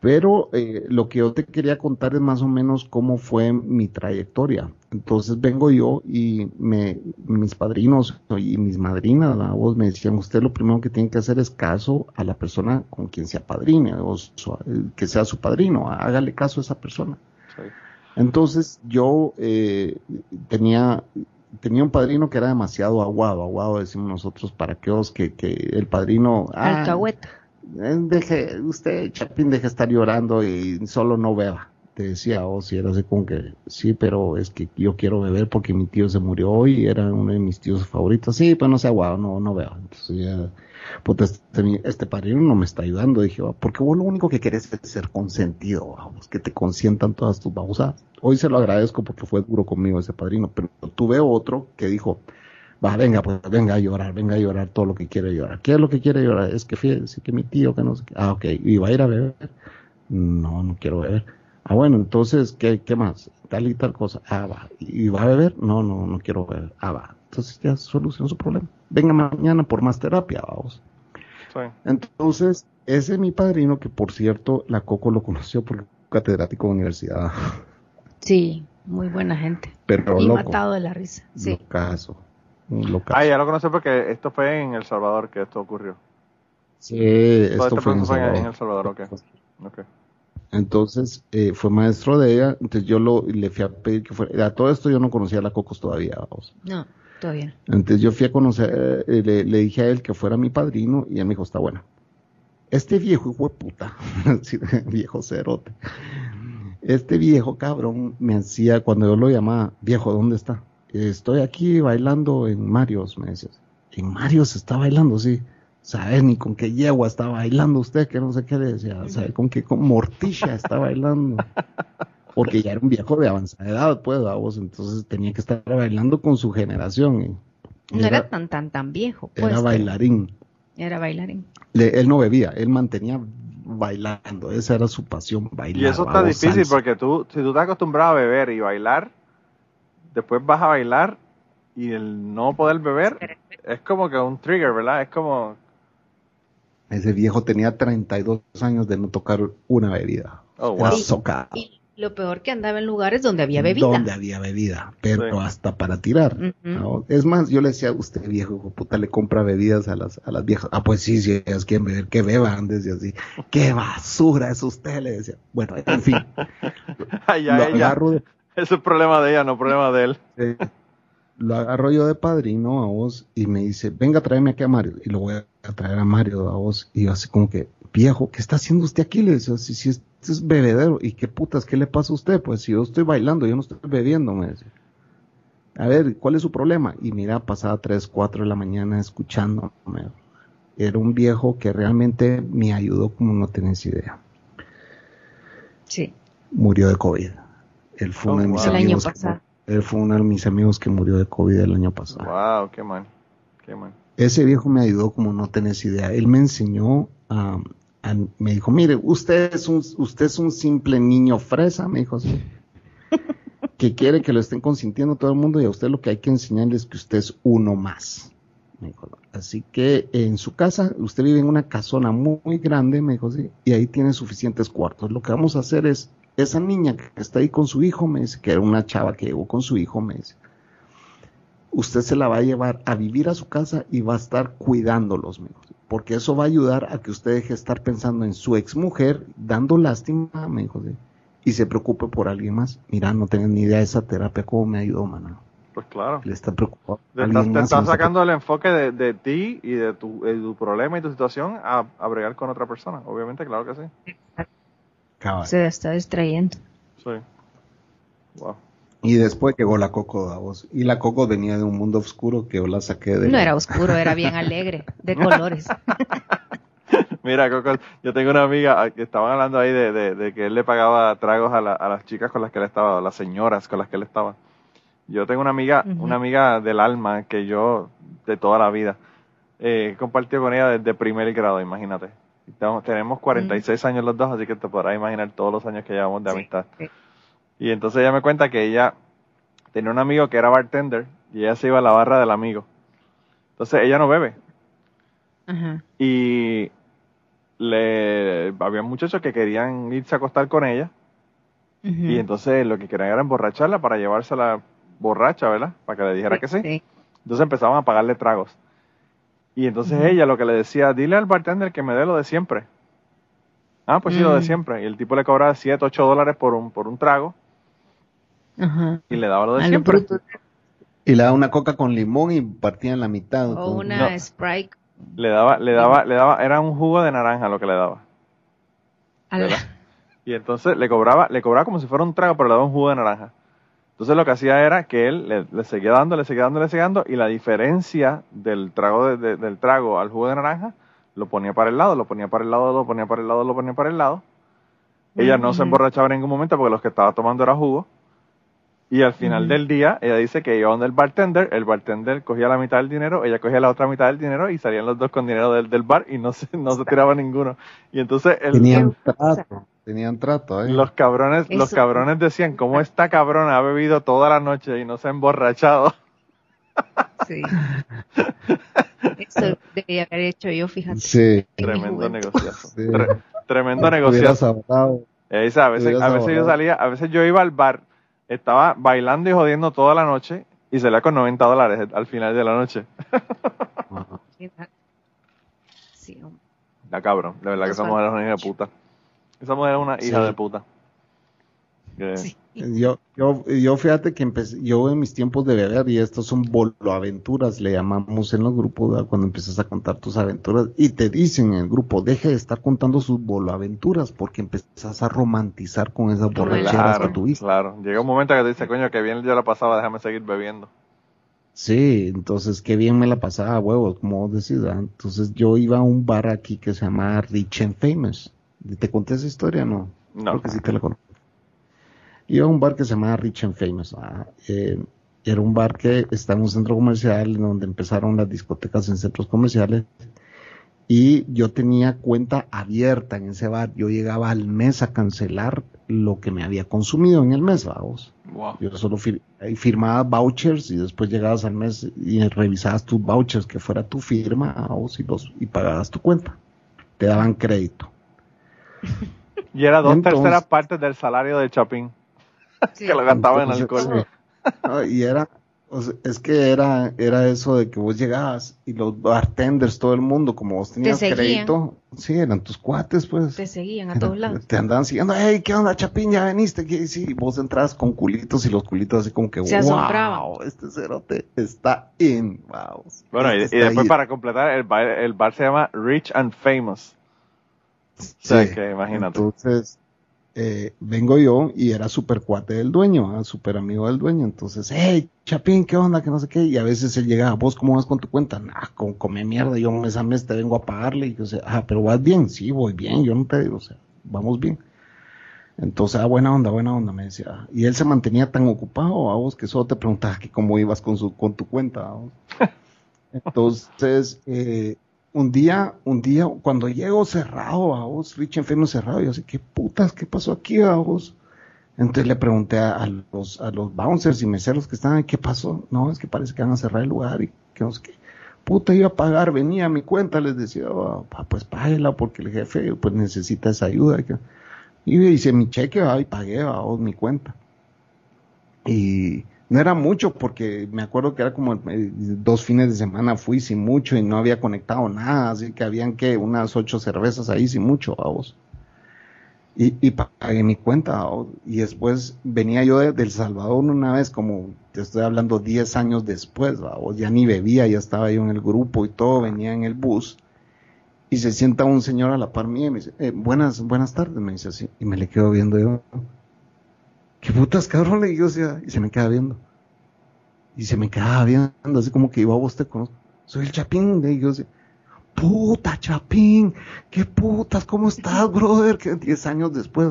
Pero eh, lo que yo te quería contar es más o menos cómo fue mi trayectoria. Entonces vengo yo y me, mis padrinos y mis madrinas, vos me decían, usted lo primero que tiene que hacer es caso a la persona con quien se apadrine, o su- que sea su padrino, hágale caso a esa persona. Sí. Entonces yo eh, tenía, tenía un padrino que era demasiado aguado, aguado decimos nosotros para que que, que el padrino... ah, Alcahueta. eh, deje, usted, Chapín, deje de estar llorando y solo no beba. Te decía, oh, si era así como que, sí, pero es que yo quiero beber porque mi tío se murió hoy y era uno de mis tíos favoritos. Sí, pues no sea guau, no, no beba. Entonces ya, puta, este, este padrino no me está ayudando. Dije, "Oh, porque vos lo único que querés es ser consentido, vamos, que te consientan todas tus babosadas. Hoy se lo agradezco porque fue duro conmigo ese padrino, pero tuve otro que dijo, Va, venga, pues venga a llorar, venga a llorar todo lo que quiere llorar. ¿Qué es lo que quiere llorar? Es que fíjese que mi tío, que no sé qué. Ah, ok. ¿Y va a ir a beber? No, no quiero beber. Ah, bueno, entonces, ¿qué, qué más? Tal y tal cosa. Ah, va. ¿Y va a beber? No, no, no quiero beber. Ah, va. Entonces ya solucionó su problema. Venga mañana por más terapia, vamos. Sí. Entonces, ese es mi padrino, que por cierto, la Coco lo conoció porque fue catedrático de universidad. Sí, muy buena gente. Pero y loco. matado de la risa. Sí. Locazo. Ah, ya lo conocí porque esto fue en El Salvador que esto ocurrió. Sí, Todo esto este fue en El fue en, Salvador. El Salvador, ok. ok. Entonces, eh, fue maestro de ella, entonces yo lo, le fui a pedir que fuera, a todo esto yo no conocía a la Cocos todavía, vamos. No, todavía no. Entonces yo fui a conocer, eh, le, le dije a él que fuera mi padrino y él me dijo, está bueno. Este viejo hijo de puta, viejo cerote, este viejo cabrón me hacía, cuando yo lo llamaba, viejo, ¿dónde está? Estoy aquí bailando en Marios, me decía. En Marios está bailando, sí. ¿Sabes ni con qué yegua está bailando usted? Que no sé qué le decía. ¿Sabe con qué con morticia está bailando? Porque ya era un viejo de avanzada edad, pues, vos. Entonces tenía que estar bailando con su generación. y No era, tan, tan, tan viejo. Pues, era bailarín. Era bailarín. Le- él no bebía, él mantenía bailando. Esa era su pasión, bailar. Y eso está difícil salsa. porque tú, si tú estás acostumbrado a beber y bailar, después vas a bailar y el no poder beber es como que un trigger, ¿verdad? Es como, Ese viejo tenía 32 años de no tocar una bebida. oh, Era wow. socado. Y lo peor que andaba en lugares donde había bebida. Donde había bebida, pero Sí. hasta para tirar. Es más, yo le decía, usted viejo, hijo puta, le compra bebidas a las, a las viejas. Ah, pues sí, si ellas quieren beber, que beban, decía así. ¡Qué basura es usted! Le decía. Bueno, en fin, Ay, ya, lo ella. agarro de, Eso es problema de ella, no problema de él. eh, lo agarro yo de padrino a vos y me dice, venga, tráeme aquí a Mario. Y lo voy a traer a Mario a vos. Y yo así como que, viejo, ¿qué está haciendo usted aquí? Le decía, si, si este es bebedero. ¿Y qué putas, qué le pasa a usted? Pues si yo estoy bailando, yo no estoy bebiendo, me decía. A ver, ¿cuál es su problema? Y mira, pasaba 3, 4 de la mañana escuchándome. Era un viejo que realmente me ayudó como no tenés idea. Sí. Murió de COVID. Él fue Oh, uno de mis wow. El año amigos. que él fue uno de mis amigos que murió de COVID el año pasado. Wow, qué mal. Qué mal. Ese viejo me ayudó como no tenés idea. Él me enseñó a, a- me dijo, mire, usted es un, usted es un simple niño fresa, me dijo así. que quiere que lo estén consintiendo todo el mundo y a usted lo que hay que enseñarle es que usted es uno más. Me dijo, así que en su casa, usted vive en una casona muy, muy grande, me dijo así, y ahí tiene suficientes cuartos. Lo que vamos a hacer es, esa niña que está ahí con su hijo, me dice, que era una chava que llegó con su hijo, me dice, usted se la va a llevar a vivir a su casa y va a estar cuidándolos, me dijo, porque eso va a ayudar a que usted deje de estar pensando en su ex mujer, dando lástima, me dijo, y se preocupe por alguien más. Mira, no tenés ni idea de esa terapia, cómo me ayudó, mano. Pues claro. Le está preocupado. Te estás, te sacando el enfoque de, de ti y de tu, de tu problema y tu situación a, a bregar con otra persona. Obviamente, claro que sí. Se está distrayendo. Sí. Wow. Y después llegó la Coco a vos. Y la Coco venía de un mundo oscuro que yo la saqué de... No era oscuro, era bien alegre, de colores. Mira, Coco, yo tengo una amiga ah, que estaban hablando ahí de, de- de que él le pagaba tragos a, la- a las chicas con las que él estaba, a las señoras con las que él estaba. Yo tengo una amiga, una amiga del alma que yo, de toda la vida, eh, he compartido con ella desde primer grado, imagínate. Estamos- tenemos 46 años los dos, así que te podrás imaginar todos los años que llevamos de Sí, amistad. sí. Y entonces ella me cuenta que ella tenía un amigo que era bartender y ella se iba a la barra del amigo. Entonces ella no bebe. Y le había muchachos que querían irse a acostar con ella y entonces lo que querían era emborracharla para llevársela borracha, ¿verdad? Para que le dijera que sí. Entonces empezaban a pagarle tragos. Y entonces ella lo que le decía, dile al bartender que me dé lo de siempre. Ah, pues sí, lo de siempre. Y el tipo le cobraba 7, 8 dólares por un, por un trago Ajá. y le daba lo de siempre. bruto. Y le daba una coca con limón y partía en la mitad. O con- una No. Sprite. Le daba, le daba, le daba, era un jugo de naranja lo que le daba. Y entonces le cobraba, le cobraba como si fuera un trago, pero le daba un jugo de naranja. Entonces lo que hacía era que él le, le seguía dando, le seguía dando, le seguía dando, y la diferencia del trago de- de- del trago al jugo de naranja lo ponía para el lado, lo ponía para el lado, lo ponía para el lado, lo ponía para el lado. Ella no se emborrachaba en ningún momento porque lo que estaba tomando era jugo. Y al final Ujú. del día, ella dice que iba donde el bartender, el bartender cogía la mitad del dinero, ella cogía la otra mitad del dinero y salían los dos con dinero del, del bar y no se, no se tiraba ninguno. Y entonces el, Tenían trato. Tenían trato, ¿eh? los cabrones, los cabrones decían, ¿cómo esta cabrona ha bebido toda la noche y no se ha emborrachado? Sí. Eso debía haber hecho yo, fíjate. Sí. Tremendo negociazo. Sí. Tre- tremendo negociazo. Eh, dice, a veces, a veces yo salía, a veces yo iba al bar, estaba bailando y jodiendo toda la noche y salía con 90 dólares al final de la noche. Sí, hombre. La cabrón, de verdad que esa mujer es una hija de puta. Esa mujer es una hija Sí. de puta. Sí. Yo, yo, yo fíjate que empecé, yo en mis tiempos de beber, y estos son boloaventuras, le llamamos en los grupos, ¿verdad? cuando empiezas a contar tus aventuras, y te dicen en el grupo, deje de estar contando sus boloaventuras, porque empezás a romantizar con esas borracheras que tuviste. claro. Llega un momento que te dice, coño, que bien yo la pasaba, déjame seguir bebiendo. Sí, entonces qué bien me la pasaba, huevos, como vos decís, ¿verdad? Entonces yo iba a un bar aquí que se llama Rich and Famous. ¿Te conté esa historia? No. No. Creo que sí te la conté. Iba a un bar que se llama Rich and Famous. Eh, era un bar que está en un centro comercial donde empezaron las discotecas en centros comerciales. Y yo tenía cuenta abierta en ese bar. Yo llegaba al mes a cancelar lo que me había consumido en el mes, vamos. Wow. Yo solo fir firmaba vouchers y después llegabas al mes y revisabas tus vouchers, que fuera tu firma, vamos, y, los, y pagabas tu cuenta. Te daban crédito. Y era dos Entonces- terceras partes del salario de Chapín, Sí. que lo gastaban en alcohol. Ah, y era, o sea, es que era, era eso de que vos llegabas y los bartenders, todo el mundo, como vos tenías seguían. crédito, sí, eran tus cuates, pues. Te seguían a todos lados. Te andaban siguiendo, hey, ¿qué onda, Chapín? ¿Ya veniste? ¿Qué? Sí, y vos entrabas con culitos y los culitos así como que, Se wow, este cerote está in, wow. Bueno, y, Este y está después ahí". para completar, el bar, el bar se llama Rich and Famous. O sea, Sí. que imagínate. Entonces, eh, vengo yo y era súper cuate del dueño, ¿ah? súper amigo del dueño. Entonces, hey, Chapín, ¿qué onda? Que no sé qué. Y a veces él llegaba, ¿vos cómo vas con tu cuenta? Nah, con come mierda, yo mes a mes te vengo a pagarle. Y yo, sea, ah, pero vas bien, sí, voy bien, yo no te digo, o sea, vamos bien. Entonces, ah, buena onda, buena onda, me decía. Y él se mantenía tan ocupado, a vos, que solo te preguntaba que cómo ibas con su, con tu cuenta, ¿a vos? Entonces, eh, un día, un día, cuando llego cerrado, a vos, Rich enfermo cerrado, yo así, ¿qué putas, qué pasó aquí, a vos? Entonces le pregunté a, a los, a los bouncers y meseros que estaban, ¿qué pasó? No, es que parece que van a cerrar el lugar y que no sé qué. Puta, iba a pagar, venía a mi cuenta, les decía, "Ah, pa, pues páguela porque el jefe pues necesita esa ayuda. Y Y hice mi cheque, va, y pagué, va, vos, mi cuenta. Y no era mucho porque me acuerdo que era como eh, dos fines de semana fui sin mucho y no había conectado nada, así que habían que unas ocho cervezas ahí sin mucho, vamos. Y, y pagué mi cuenta, vamos. y después venía yo de, El Salvador una vez, como te estoy hablando 10 años después, vamos, ya ni bebía, ya estaba yo en el grupo y todo, venía en el bus. Y se sienta un señor a la par mía y me dice, eh, buenas, buenas tardes, me dice así. Y me le quedo viendo yo. ¿Qué putas, cabrón? Le digo, o sea, y se me queda viendo. Y se me quedaba viendo, así como que iba a vos te conozco. Soy el Chapín, le digo, así, puta Chapín, qué putas, ¿cómo estás, brother? Que 10 años después,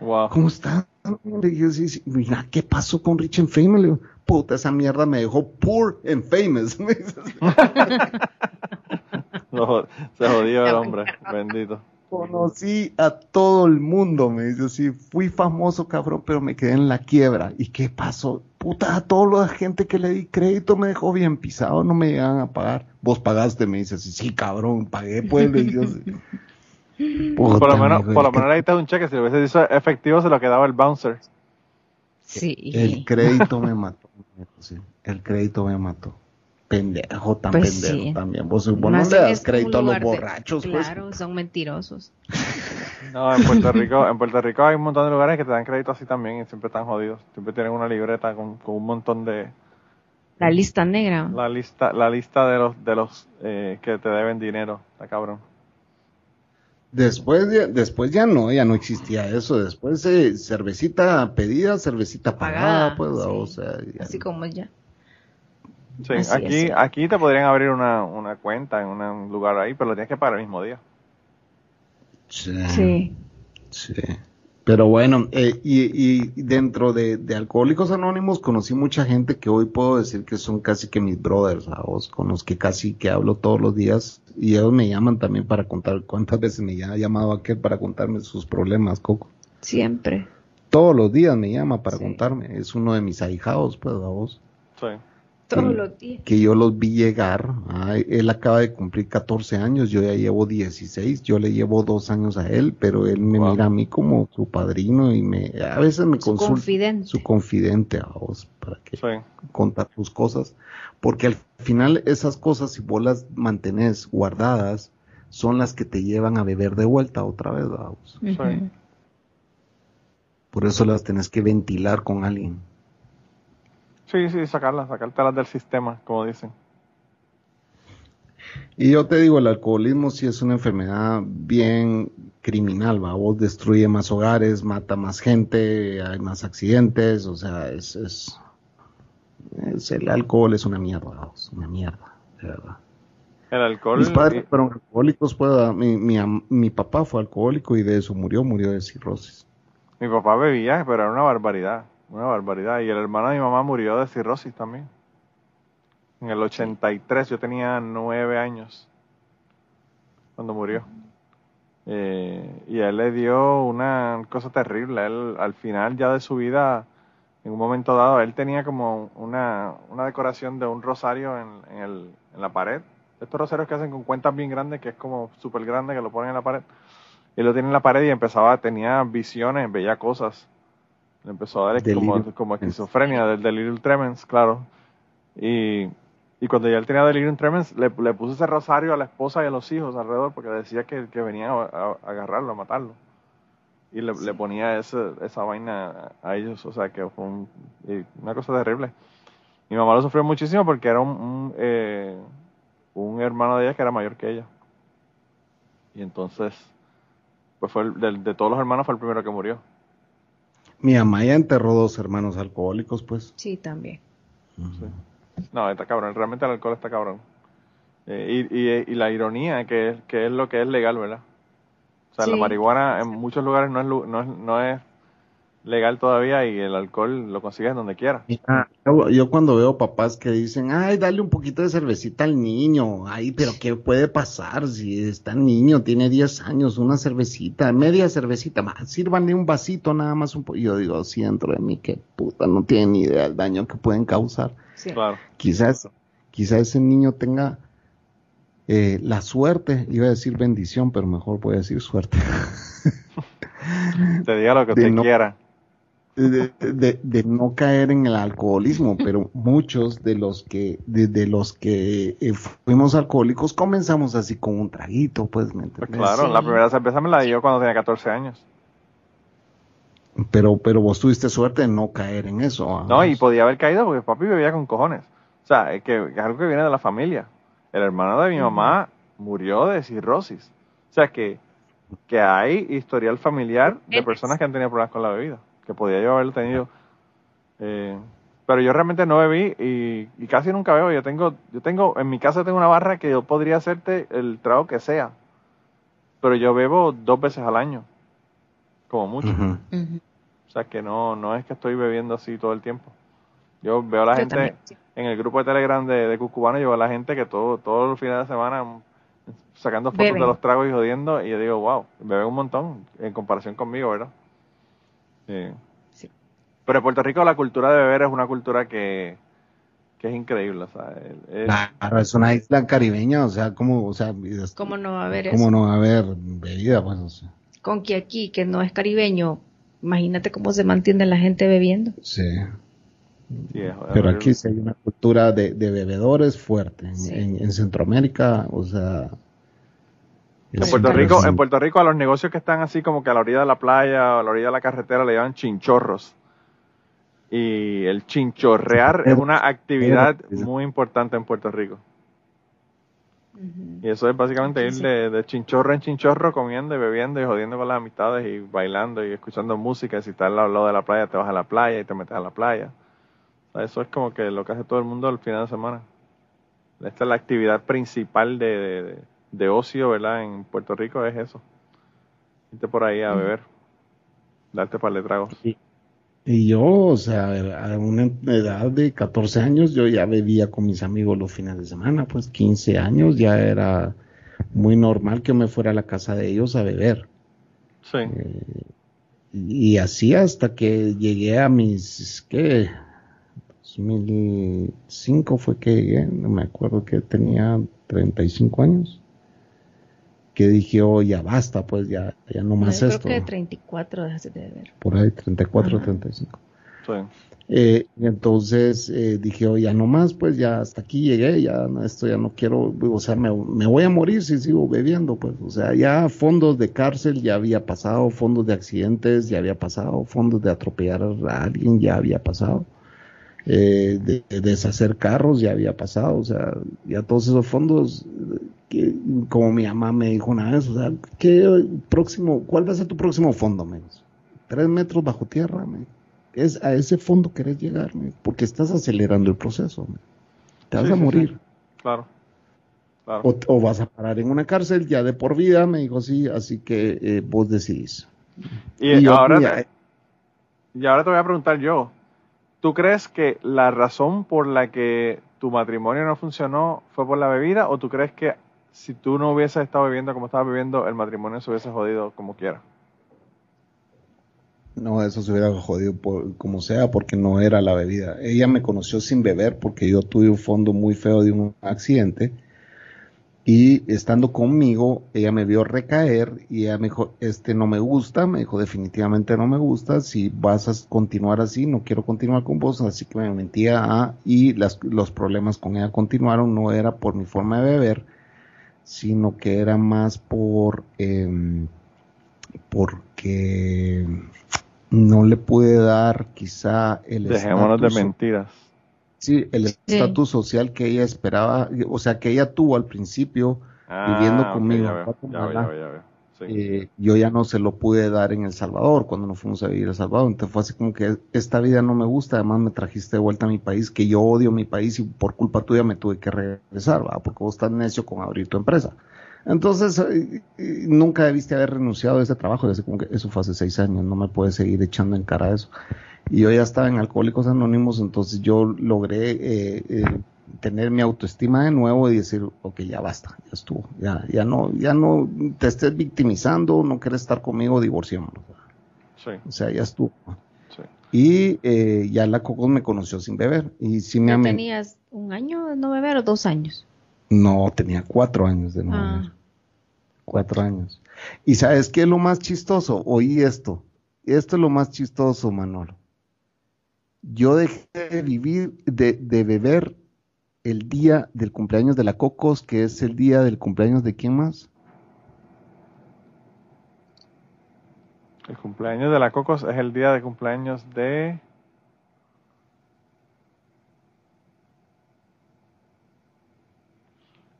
Wow. ¿cómo estás? Le digo, sí, sí, mira, ¿qué pasó con Rich and Famous? Le digo, puta, esa mierda me dejó poor and famous. Se jodió el hombre, bendito. Conocí a todo el mundo, me dice así, fui famoso cabrón, pero me quedé en la quiebra. ¿Y qué pasó? Puta, a toda la gente que le di crédito me dejó bien pisado, no me llegan a pagar. Vos pagaste, me dice así, sí cabrón, pagué pues, así. Puta, Por lo menos, amigo, por lo menos ahí está un cheque. Si lo hubiese dicho efectivo, se lo quedaba el bouncer. Sí. el crédito me mató, me dijo, sí, el crédito me mató. Pendejo, tan Pues pendejo sí. también. Vos, vos no Más le das crédito a los lugar de- borrachos, pues. Claro, son mentirosos. No, en Puerto Rico, en Puerto Rico hay un montón de lugares que te dan crédito así también y siempre están jodidos. Siempre tienen una libreta con, con un montón de La lista negra. la lista, la lista de los de los eh, que te deben dinero, está cabrón. Después, ya- después ya no, ya no existía eso. Después eh, cervecita pedida, cervecita pagada, Pagada, pues, sí. o sea, ya- Así como ya. Sí, Así aquí, es. aquí te podrían abrir una, una cuenta en una- un lugar ahí, pero lo tienes que pagar el mismo día. sí, Sí. sí. Pero bueno, eh, y, y dentro de, de Alcohólicos Anónimos conocí mucha gente que hoy puedo decir que son casi que mis brothers, ¿sabes? con los que casi que hablo todos los días y ellos me llaman también para contar cuántas veces me ha llamado aquel para contarme sus problemas, Coco. Siempre. Todos los días me llama para Sí. contarme, es uno de mis ahijados, pues, vos. Sí. Todos Sí. los días. que yo los vi llegar. ah, él acaba de cumplir 14 años, yo ya llevo 16, yo le llevo dos años a él, pero él me Wow. mira a mí como su padrino y me a veces me Su consulta confidente. su confidente a vos para que Sí. contar tus cosas, porque al final esas cosas si vos las mantenés guardadas, son las que te llevan a beber de vuelta otra vez. Ujú. Por eso las tenés que ventilar con alguien. Sí, sí, sacarlas, sacártelas del sistema, como dicen. Y yo te digo, el alcoholismo sí es una enfermedad bien criminal, va, vos destruye más hogares, mata más gente, hay más accidentes, o sea, es, es, es- el alcohol es una mierda, vamos, una mierda, de verdad. El alcohol. Mis padres y- fueron alcohólicos, pues, mi, mi papá fue alcohólico y de eso murió, murió de cirrosis. Mi papá bebía, pero era una barbaridad, una barbaridad. Y el hermano de mi mamá murió de cirrosis también. En el 83, yo tenía nueve años cuando murió. Eh, y a él le dio una cosa terrible. Él, al final ya de su vida, en un momento dado, él tenía como una, una decoración de un rosario en, en, el, en la pared. Estos rosarios que hacen con cuentas bien grandes, que es como súper grande, que lo ponen en la pared. Y él lo tiene en la pared y empezaba, tenía visiones, veía cosas. Le empezó a dar como, como esquizofrenia, del delirium tremens, claro. Y, y cuando ya él tenía delirium tremens, le, le puso ese rosario a la esposa y a los hijos alrededor porque decía que, que venía a, a- a agarrarlo, a matarlo. Y le, le ponía ese- esa vaina a ellos, o sea que fue un- una cosa terrible. Mi mamá lo sufrió muchísimo porque era un, un, eh, un hermano de ella que era mayor que ella. Y entonces, pues fue el, del- de todos los hermanos fue el primero que murió. Mi mamá ya enterró dos hermanos alcohólicos, pues. Sí, también. No, está cabrón, realmente el alcohol está cabrón. Eh, y, y, y la ironía que es, que es lo que es legal, ¿verdad? O sea, la marihuana en muchos lugares no es, lu- no, es, no es legal todavía y el alcohol lo consigues donde quiera. Mira, yo, yo cuando veo papás que dicen, ay, dale un poquito de cervecita al niño, ay, pero ¿qué puede pasar si está niño, tiene 10 años, una cervecita, media cervecita, más, sírvanle un vasito nada más un poco. Yo digo, sí, dentro de mí, que puta, no tienen ni idea del daño que pueden causar. Sí. Claro. Quizás, quizás ese niño tenga eh, la suerte, iba a decir bendición, pero mejor voy a decir suerte. Te diga lo que usted no- quiera. De, de- de no caer en el alcoholismo, pero muchos de los que de, de los que eh, fuimos alcohólicos comenzamos así con un traguito, pues, ¿me Pues entendés? claro, Sí. la primera cerveza me la di yo cuando tenía 14 años. Pero pero vos tuviste suerte de no caer en eso. No, vamos. y podía haber caído porque papi bebía con cojones. O sea, es que es algo que viene de la familia. El hermano de mi mamá murió de cirrosis. O sea, que, que hay historial familiar de personas que han tenido problemas con la bebida. Que podía yo haberlo tenido. Eh, pero yo realmente no bebí y, y casi nunca bebo. Yo tengo, yo tengo, en mi casa tengo una barra que yo podría hacerte el trago que sea. Pero yo bebo dos veces al año. Como mucho. O sea que no, no es que estoy bebiendo así todo el tiempo. Yo veo a la Yo gente también, sí. en el grupo de Telegram de, de Cucubano, yo veo a la gente que todo, todos los fines de semana mm, sacando fotos Beben. de los tragos y jodiendo, y yo digo, wow, beben un montón en comparación conmigo, ¿verdad? Sí. Sí. Pero en Puerto Rico la cultura de beber es una cultura que, que es increíble, o sea, es- Claro, es una isla caribeña, o sea, como, o sea, es- ¿Cómo no va a haber ¿cómo eso? no va a haber bebida, pues, o sea, Con que aquí, que no es caribeño, imagínate cómo se mantiene la gente bebiendo. sí. sí, es- es Pero aquí sí hay una cultura de, de bebedores fuerte. En, Sí. en- en Centroamérica, o sea. En Puerto Rico, en Puerto Rico a los negocios que están así como que a la orilla de la playa o a la orilla de la carretera le llaman chinchorros. Y el chinchorrear es una actividad muy importante en Puerto Rico. Y eso es básicamente ir Sí. de, de chinchorro en chinchorro comiendo y bebiendo y jodiendo con las amistades y bailando y escuchando música. Si estás al lado de la playa, te vas a la playa y te metes a la playa. O sea, eso es como que lo que hace todo el mundo el final de semana. Esta es la actividad principal de, de, de- de ocio, ¿verdad? En Puerto Rico es eso. Irte por ahí a beber. Darte par de tragos. Y yo, o sea, a una edad de 14 años, yo ya bebía con mis amigos los fines de semana, pues 15 años ya era muy normal que me fuera a la casa de ellos a beber. Sí. Y, y así hasta que llegué a mis, ¿qué? 2005 fue que llegué, no me acuerdo que tenía 35 años. Que dije, oh, ya basta, pues ya, ya no No, más yo esto. creo que de 34 dejaste de beber. Por ahí, 34, Ajá. 35. sí. Eh, entonces eh, dije, oye, ya no más, pues ya hasta aquí llegué, ya no, esto ya no quiero, o sea, me, me voy a morir si sigo bebiendo, pues, o sea, ya fondos de cárcel ya había pasado, fondos de accidentes ya había pasado, fondos de atropellar a alguien ya había pasado, eh, de, de deshacer carros ya había pasado, o sea, ya todos esos fondos, que, como mi mamá me dijo una vez, o sea, ¿qué próximo, cuál va a ser tu próximo fondo, menos? Tres metros bajo tierra, me es a ese fondo querés llegar, porque estás acelerando el proceso. Te vas Sí, a morir. sí. Claro. Claro. O, o vas a parar en una cárcel ya de por vida, me dijo sí, así que eh, vos decidís. y, ahora te, y ahora te voy a preguntar yo. ¿Tú crees que la razón por la que tu matrimonio no funcionó fue por la bebida o tú crees que si tú no hubieses estado bebiendo como estabas bebiendo, el matrimonio se hubiese jodido como quiera? No, eso se hubiera jodido por, como sea, porque no era la bebida. Ella me conoció sin beber porque yo tuve un fondo muy feo de un accidente. Y estando conmigo, ella me vio recaer y ella me dijo, este no me gusta, me dijo definitivamente no me gusta, si vas a continuar así, no quiero continuar con vos, así que me mentía a, y las, los problemas con ella continuaron, no era por mi forma de beber, sino que era más por, em, porque no le pude dar quizá el Dejémonos de mentiras. Sí, el estatus social que ella esperaba, o sea, que ella tuvo al principio, Viviendo Ah, conmigo, ya ya veo, ya mamá. veo, ya veo. Sí. eh, yo ya no se lo pude dar en El Salvador cuando nos fuimos a vivir a El Salvador. Entonces fue así como que esta vida no me gusta, además me trajiste de vuelta a mi país, que yo odio mi país y por culpa tuya me tuve que regresar, ¿va? porque vos estás necio con abrir tu empresa. Entonces, eh, eh, nunca debiste haber renunciado a ese trabajo, así como que eso fue hace seis años, no me puedes seguir echando en cara eso. Y yo ya estaba en Alcohólicos Anónimos, entonces yo logré eh, eh, tener mi autoestima de nuevo y decir, ok, ya basta, ya estuvo, ya, ya no, ya no te estés victimizando, no quieres estar conmigo, divorciémonos. Sí, O sea, ya estuvo. sí. Y eh, ya la Cocos me conoció sin beber y sí me ¿Ya amen- tenías un año de no beber o dos años? No, tenía cuatro años de no Ah. beber. Cuatro años. Y sabes qué es lo más chistoso? Oí esto. Esto es lo más chistoso, Manolo. Yo dejé de vivir, de, de beber el día del cumpleaños de la Cocos, que es el día del cumpleaños de quién más? El cumpleaños de la Cocos es el día de cumpleaños de...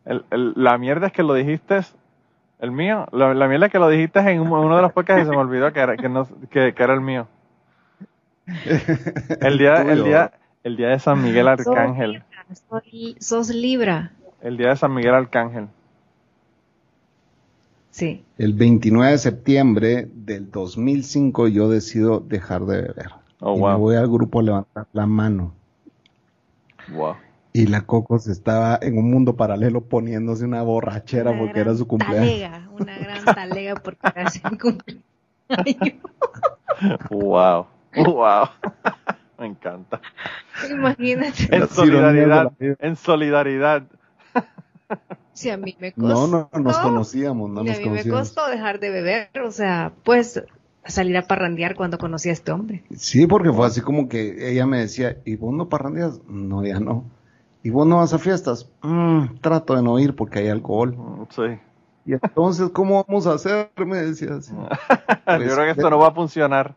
El, el- la mierda es que lo dijiste, el mío, la, la mierda es que lo dijiste en un- uno de los podcasts y se me olvidó que era, que no, que, que era el mío. El día, el día, el día de San Miguel Arcángel. Sos, li- sos Libra. El día de San Miguel Arcángel. Sí. El 29 de septiembre del 2005 yo decido dejar de beber. Oh, y wow. me voy al grupo a levantar la mano. Wow. Y la Cocos estaba en un mundo paralelo poniéndose una borrachera Una porque era su cumpleaños. Talega, una gran talega porque era su cumpleaños. Wow. Wow. Me encanta. Imagínate. En solidaridad. En solidaridad. Si a mí me costó. No, no, nos conocíamos, no y a nos mí me conocíamos. costó dejar de beber, o sea, pues salir a parrandear cuando conocí a este hombre. Sí, porque fue así como que ella me decía, ¿y vos no parrandeas? No, ya no. ¿Y vos no vas a fiestas? "Mm, trato de no ir porque hay alcohol. Mm, Sí. Y entonces, ¿cómo vamos a hacer? Me decía así. Pues, Yo creo que esto no va a funcionar.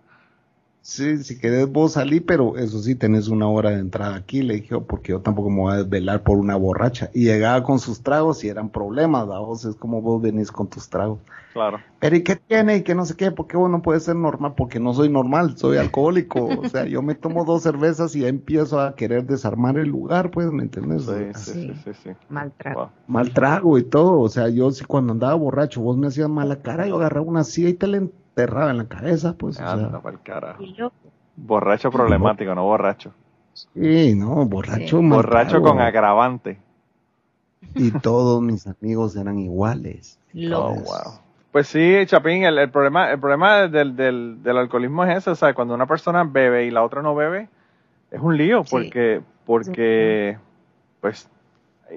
Sí, si querés vos salí, pero eso sí, tenés una hora de entrada aquí, le dije, porque yo tampoco me voy a desvelar por una borracha. Y llegaba con sus tragos y eran problemas, ¿va? vos es como vos venís con tus tragos. Claro. Pero ¿y qué tiene? Y que no sé qué, ¿por qué vos no puedes ser normal? Porque no soy normal, soy alcohólico. o sea, yo me tomo dos cervezas y ya empiezo a querer desarmar el lugar, pues, ¿me entiendes? Sí, Así, sí, sí, sí. sí. Maltrato. Wow. Mal trago y todo. O sea, yo sí cuando andaba borracho, vos me hacías mala cara, yo agarraba una silla y te la enterraba en la cabeza, pues. O Anda sea, carajo. Y yo, Borracho problemático, no borracho. sí, no, borracho, Sí. mal Borracho trago. con agravante. Y todos mis amigos eran iguales. Oh, locos. wow. Pues sí, Chapín, el, el problema, el problema del, del, del alcoholismo es ese, o sea, cuando una persona bebe y la otra no bebe, es un lío, Sí. porque, porque, pues,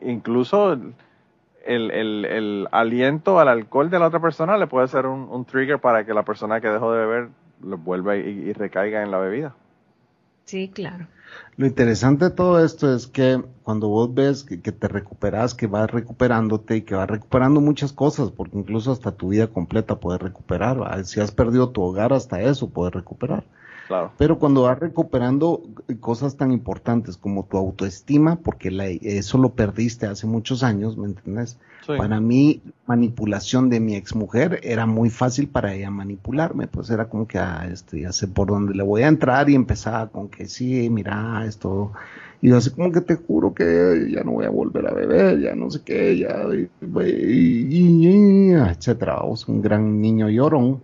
incluso el, el, el aliento al alcohol de la otra persona le puede ser un, un trigger para que la persona que dejó de beber lo vuelva y, y recaiga en la bebida. Sí, claro. Lo interesante de todo esto es que cuando vos ves que, te recuperas, que vas recuperándote y que vas recuperando muchas cosas, porque incluso hasta tu vida completa puedes recuperar. Si has perdido tu hogar, hasta eso puedes recuperar. Claro. Pero cuando vas recuperando cosas tan importantes como tu autoestima, porque la, eso lo perdiste hace muchos años, ¿me entiendes? Sí. Para mí, manipulación de mi exmujer era muy fácil para ella manipularme, pues era como que, ah, este, ya sé por dónde le voy a entrar y empezaba con que sí, mira, esto, y yo así como que te juro que ya no voy a volver a beber, ya no sé qué, ya, y, y, y, etcétera, un gran niño llorón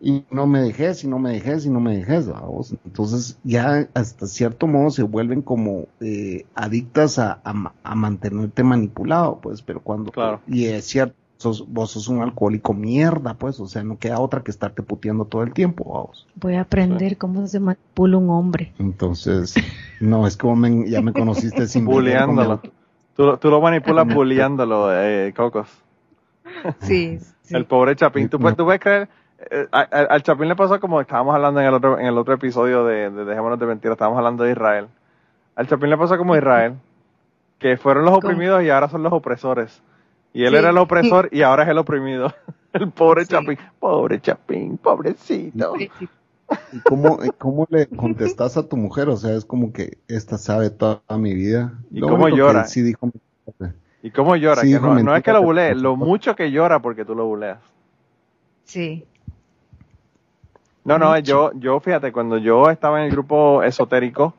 y no me dejes, y no me dejes, y no me dejes, vamos. Entonces ya hasta cierto modo se vuelven como eh, adictas a, a, a, mantenerte manipulado, pues, pero cuando... Claro. Y es cierto, sos, vos sos un alcohólico mierda, pues, o sea, no queda otra que estarte puteando todo el tiempo, vamos. Voy a aprender sí. cómo se manipula un hombre. Entonces, no, es como me, ya me conociste sin... Bulleándolo. Tú, tú, lo manipulas bulleándolo, eh, Cocos. Sí, sí. El pobre Chapín. ¿Tú, no. ¿Tú puedes creer? Eh, al, al Chapín le pasó como estábamos hablando en el otro, en el otro episodio de, de Dejémonos de Mentiras, estábamos hablando de Israel. Al Chapín le pasó como Israel, que fueron los oprimidos ¿Cómo? y ahora son los opresores. Y él sí. era el opresor y ahora es el oprimido. El pobre sí. Chapín. Pobre Chapín, pobrecito. ¿Y cómo, ¿Cómo le contestas a tu mujer? O sea, es como que esta sabe toda mi vida. ¿Y lo cómo llora? Sí dijo, ¿Y cómo llora? Sí, que no, no, es que lo bulee, lo mucho que llora porque tú lo buleas. Sí. No, no, yo, yo fíjate, cuando yo estaba en el grupo esotérico,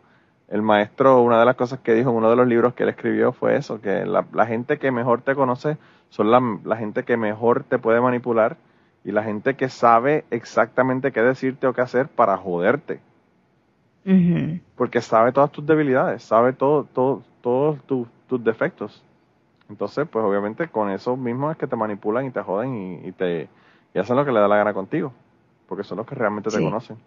el maestro, una de las cosas que dijo en uno de los libros que él escribió fue eso, que la, la gente que mejor te conoce son la, la, gente que mejor te puede manipular y la gente que sabe exactamente qué decirte o qué hacer para joderte. Uh -huh. Porque sabe todas tus debilidades, sabe todo, todo, todos tu, tus defectos. Entonces, pues obviamente con eso mismo es que te manipulan y te joden y, y te y hacen lo que le da la gana contigo porque son los que realmente te sí. conocen.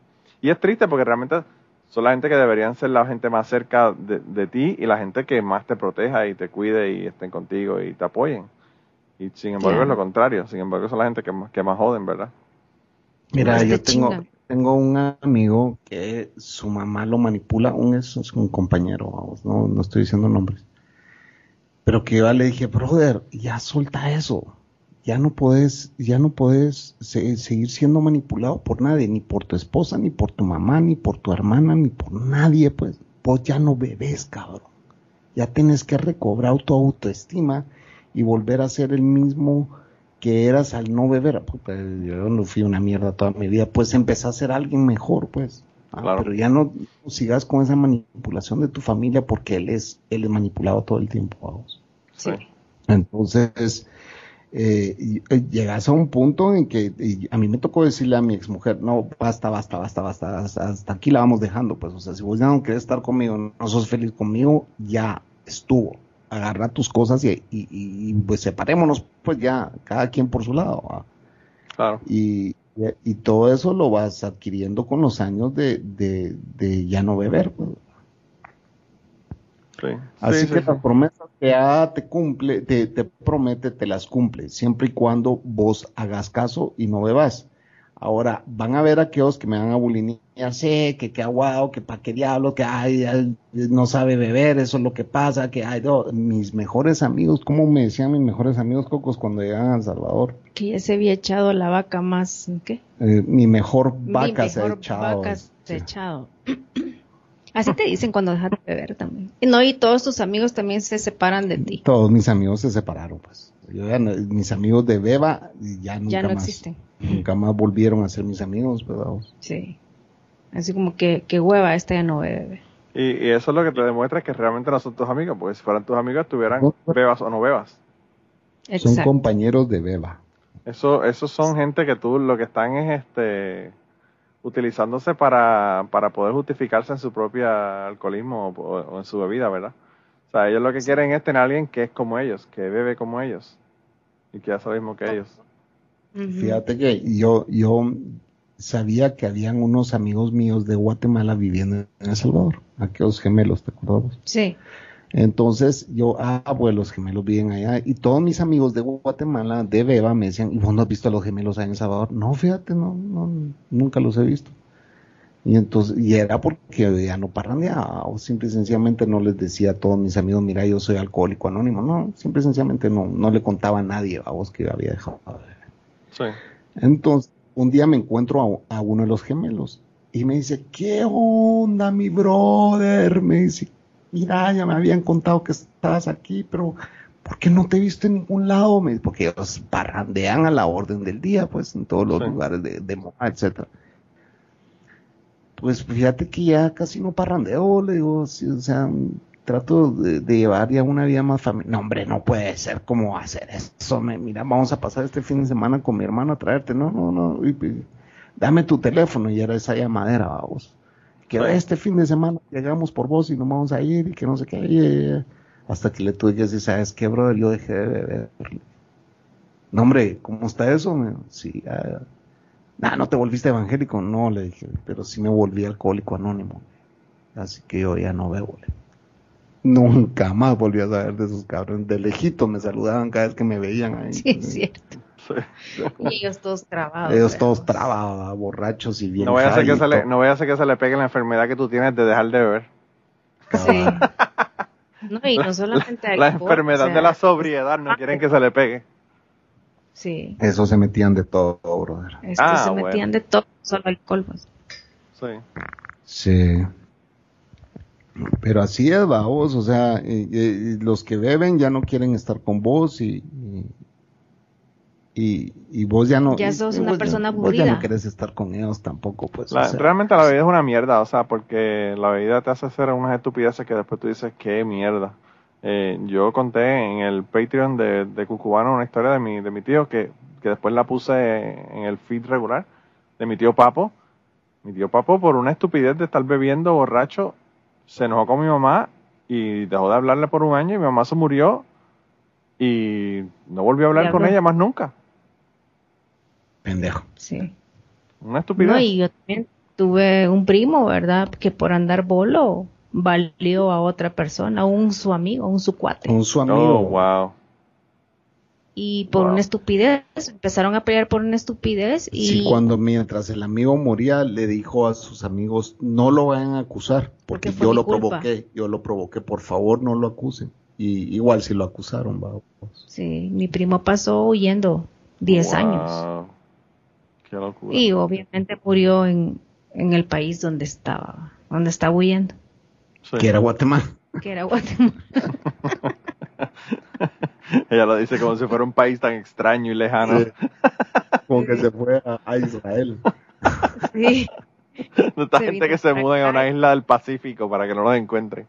Y es triste porque realmente son la gente que deberían ser la gente más cerca de, de, ti y la gente que más te proteja y te cuide y estén contigo y te apoyen. Y sin embargo yeah. es lo contrario, sin embargo son la gente que, que más joden, ¿verdad? Mira, yo tengo, tengo un amigo que su mamá lo manipula, un, es, es un compañero, vamos, no, no estoy diciendo nombres. Pero que yo le dije, brother, ya suelta eso ya no puedes, ya no puedes se, seguir siendo manipulado por nadie, ni por tu esposa, ni por tu mamá, ni por tu hermana, ni por nadie, pues vos ya no bebes, cabrón. Ya tienes que recobrar tu autoestima y volver a ser el mismo que eras al no beber. Puta, yo no fui una mierda toda mi vida, pues empecé a ser alguien mejor, pues. Ah, claro. Pero ya no sigas con esa manipulación de tu familia porque él es, él es manipulado todo el tiempo, vamos. Sí. Entonces, eh, eh, llegas a un punto en que a mí me tocó decirle a mi exmujer, no, basta, basta, basta, basta, hasta, hasta, aquí la vamos dejando, pues, o sea, si vos ya no querés estar conmigo, no sos feliz conmigo, ya estuvo, agarra tus cosas y, y, y pues separémonos, pues ya, cada quien por su lado. ¿va? Claro. Y, y, todo eso lo vas adquiriendo con los años de, de, de ya no beber, pues. Sí. Así sí, que sí, las promesas que ya te cumple, te, te, promete, te las cumple, siempre y cuando vos hagas caso y no bebas. Ahora, van a ver aquellos que me van a bulinear, sé que qué aguado, que pa' qué diablo, que ay, ay, no sabe beber, eso es lo que pasa, que ay, no. mis mejores amigos, ¿cómo me decían mis mejores amigos cocos cuando llegaban a El Salvador? Que ya se había echado la vaca más, ¿qué? Eh, mi mejor vaca mi se ha mejor echado. vaca se ha echado. Así te dicen cuando dejas de beber también. Y no, y todos tus amigos también se separan de ti. Todos mis amigos se separaron, pues. Yo ya no, mis amigos de Beba ya nunca ya no más. existen. Nunca más volvieron a ser mis amigos, ¿verdad? Sí. Así como que, que hueva, esta ya no bebe. Y, y, eso es lo que te demuestra que realmente no son tus amigos, porque si fueran tus amigos estuvieran bebas o no bebas. Exacto. Son compañeros de Beba. Eso, esos son gente que tú lo que están es este utilizándose para, para poder justificarse en su propio alcoholismo o, o, en su bebida, ¿verdad? O sea, ellos lo que quieren es tener a alguien que es como ellos, que bebe como ellos y que hace lo mismo que ellos. Uh -huh. Fíjate que yo, yo sabía que habían unos amigos míos de Guatemala viviendo en El Salvador, aquellos gemelos, ¿te acuerdas? Sí. Entonces yo, ah, pues los gemelos viven allá y todos mis amigos de Guatemala, de Beba, me decían, ¿y vos no has visto a los gemelos allá en El Salvador? No, fíjate, no, no, nunca los he visto. Y entonces, y era porque ya no parrandeaba, o simple y sencillamente no les decía a todos mis amigos, mira, yo soy alcohólico anónimo, no, simple y sencillamente no, no le contaba a nadie a vos que había dejado. Sí. Entonces, un día me encuentro a, a uno de los gemelos y me dice, ¿qué onda, mi brother? Me dice, mira, ya me habían contado que estabas aquí, pero ¿por qué no te he visto en ningún lado? Me porque ellos parrandean a la orden del día, pues, en todos los Sí. lugares de, de moda, etcétera. Pues fíjate que ya casi no parrandeo, le digo, sí, o sea, trato de, de llevar ya una vida más familiar. No, hombre, no puede ser cómo hacer eso. Me, mira, vamos a pasar este fin de semana con mi hermano a traerte. No, no, no. y- y- dame tu teléfono y era esa llamadera, vamos. Que Sí. este fin de semana llegamos por vos y nos vamos a ir y que no sé qué. hasta que le tuve que decir, ¿sabes qué, brother? Yo dejé de beber. No, hombre, ¿cómo está eso? Dijo, sí, ah, nah, no te volviste evangélico. No, le dije, pero sí me volví alcohólico anónimo. Así que yo ya no bebo. le. Nunca más volví a saber de esos cabrones. De lejito me saludaban cada vez que me veían ahí. Sí, es cierto. Sí. Y ellos todos trabados. Ellos ¿verdad? todos trabados, borrachos y bien. No vaya, a que se le, no a que se le pegue la enfermedad que tú tienes de dejar de beber. Sí. No, y no solamente La alcohol, enfermedad o sea, de la sobriedad no quieren que se le pegue. Sí. Eso se metían de todo, brother. Estos Ah, se bueno. metían de todo, solo alcohol. pues. Sí. Sí. Pero así es, vos, o sea, eh, eh, los que beben ya no quieren estar con vos y, y, y vos ya no. Ya y- sos y una vos ya- persona Vos ya no querés estar con ellos tampoco, pues. o La- sea. realmente la bebida es una mierda, o sea, porque la bebida te hace hacer unas estupideces que después tú dices, qué mierda. Eh, yo conté en el Patreon de, de Cucubano una historia de mi, de mi tío que, que después la puse en el feed regular de mi tío Papo. Mi tío Papo, por una estupidez de estar bebiendo borracho, se enojó con mi mamá y dejó de hablarle por un año y mi mamá se murió y no volvió a hablar con ella más nunca. Pendejo. Sí. Una estupidez. No, y yo también tuve un primo, ¿verdad? Que por andar bolo valió a otra persona, un su amigo, un su cuate. Con su amigo. Oh, wow. Y por Wow. una estupidez, empezaron a pelear por una estupidez y Sí, cuando mientras el amigo moría, le dijo a sus amigos, no lo vayan a acusar, porque, yo lo culpa. provoqué, yo lo provoqué, por favor no lo acusen. Y igual si lo acusaron, vamos. sí, mi primo pasó huyendo 10 Wow. años. Qué locura. Y obviamente murió en, en el país donde estaba, donde estaba huyendo, Sí. Que era Guatemala. que era Guatemala. Ella lo dice como si fuera un país tan extraño y lejano. Sí. Como que se fue a, a Israel. Sí, De esta Se gente que se mudan a una isla del Pacífico para que no los encuentren.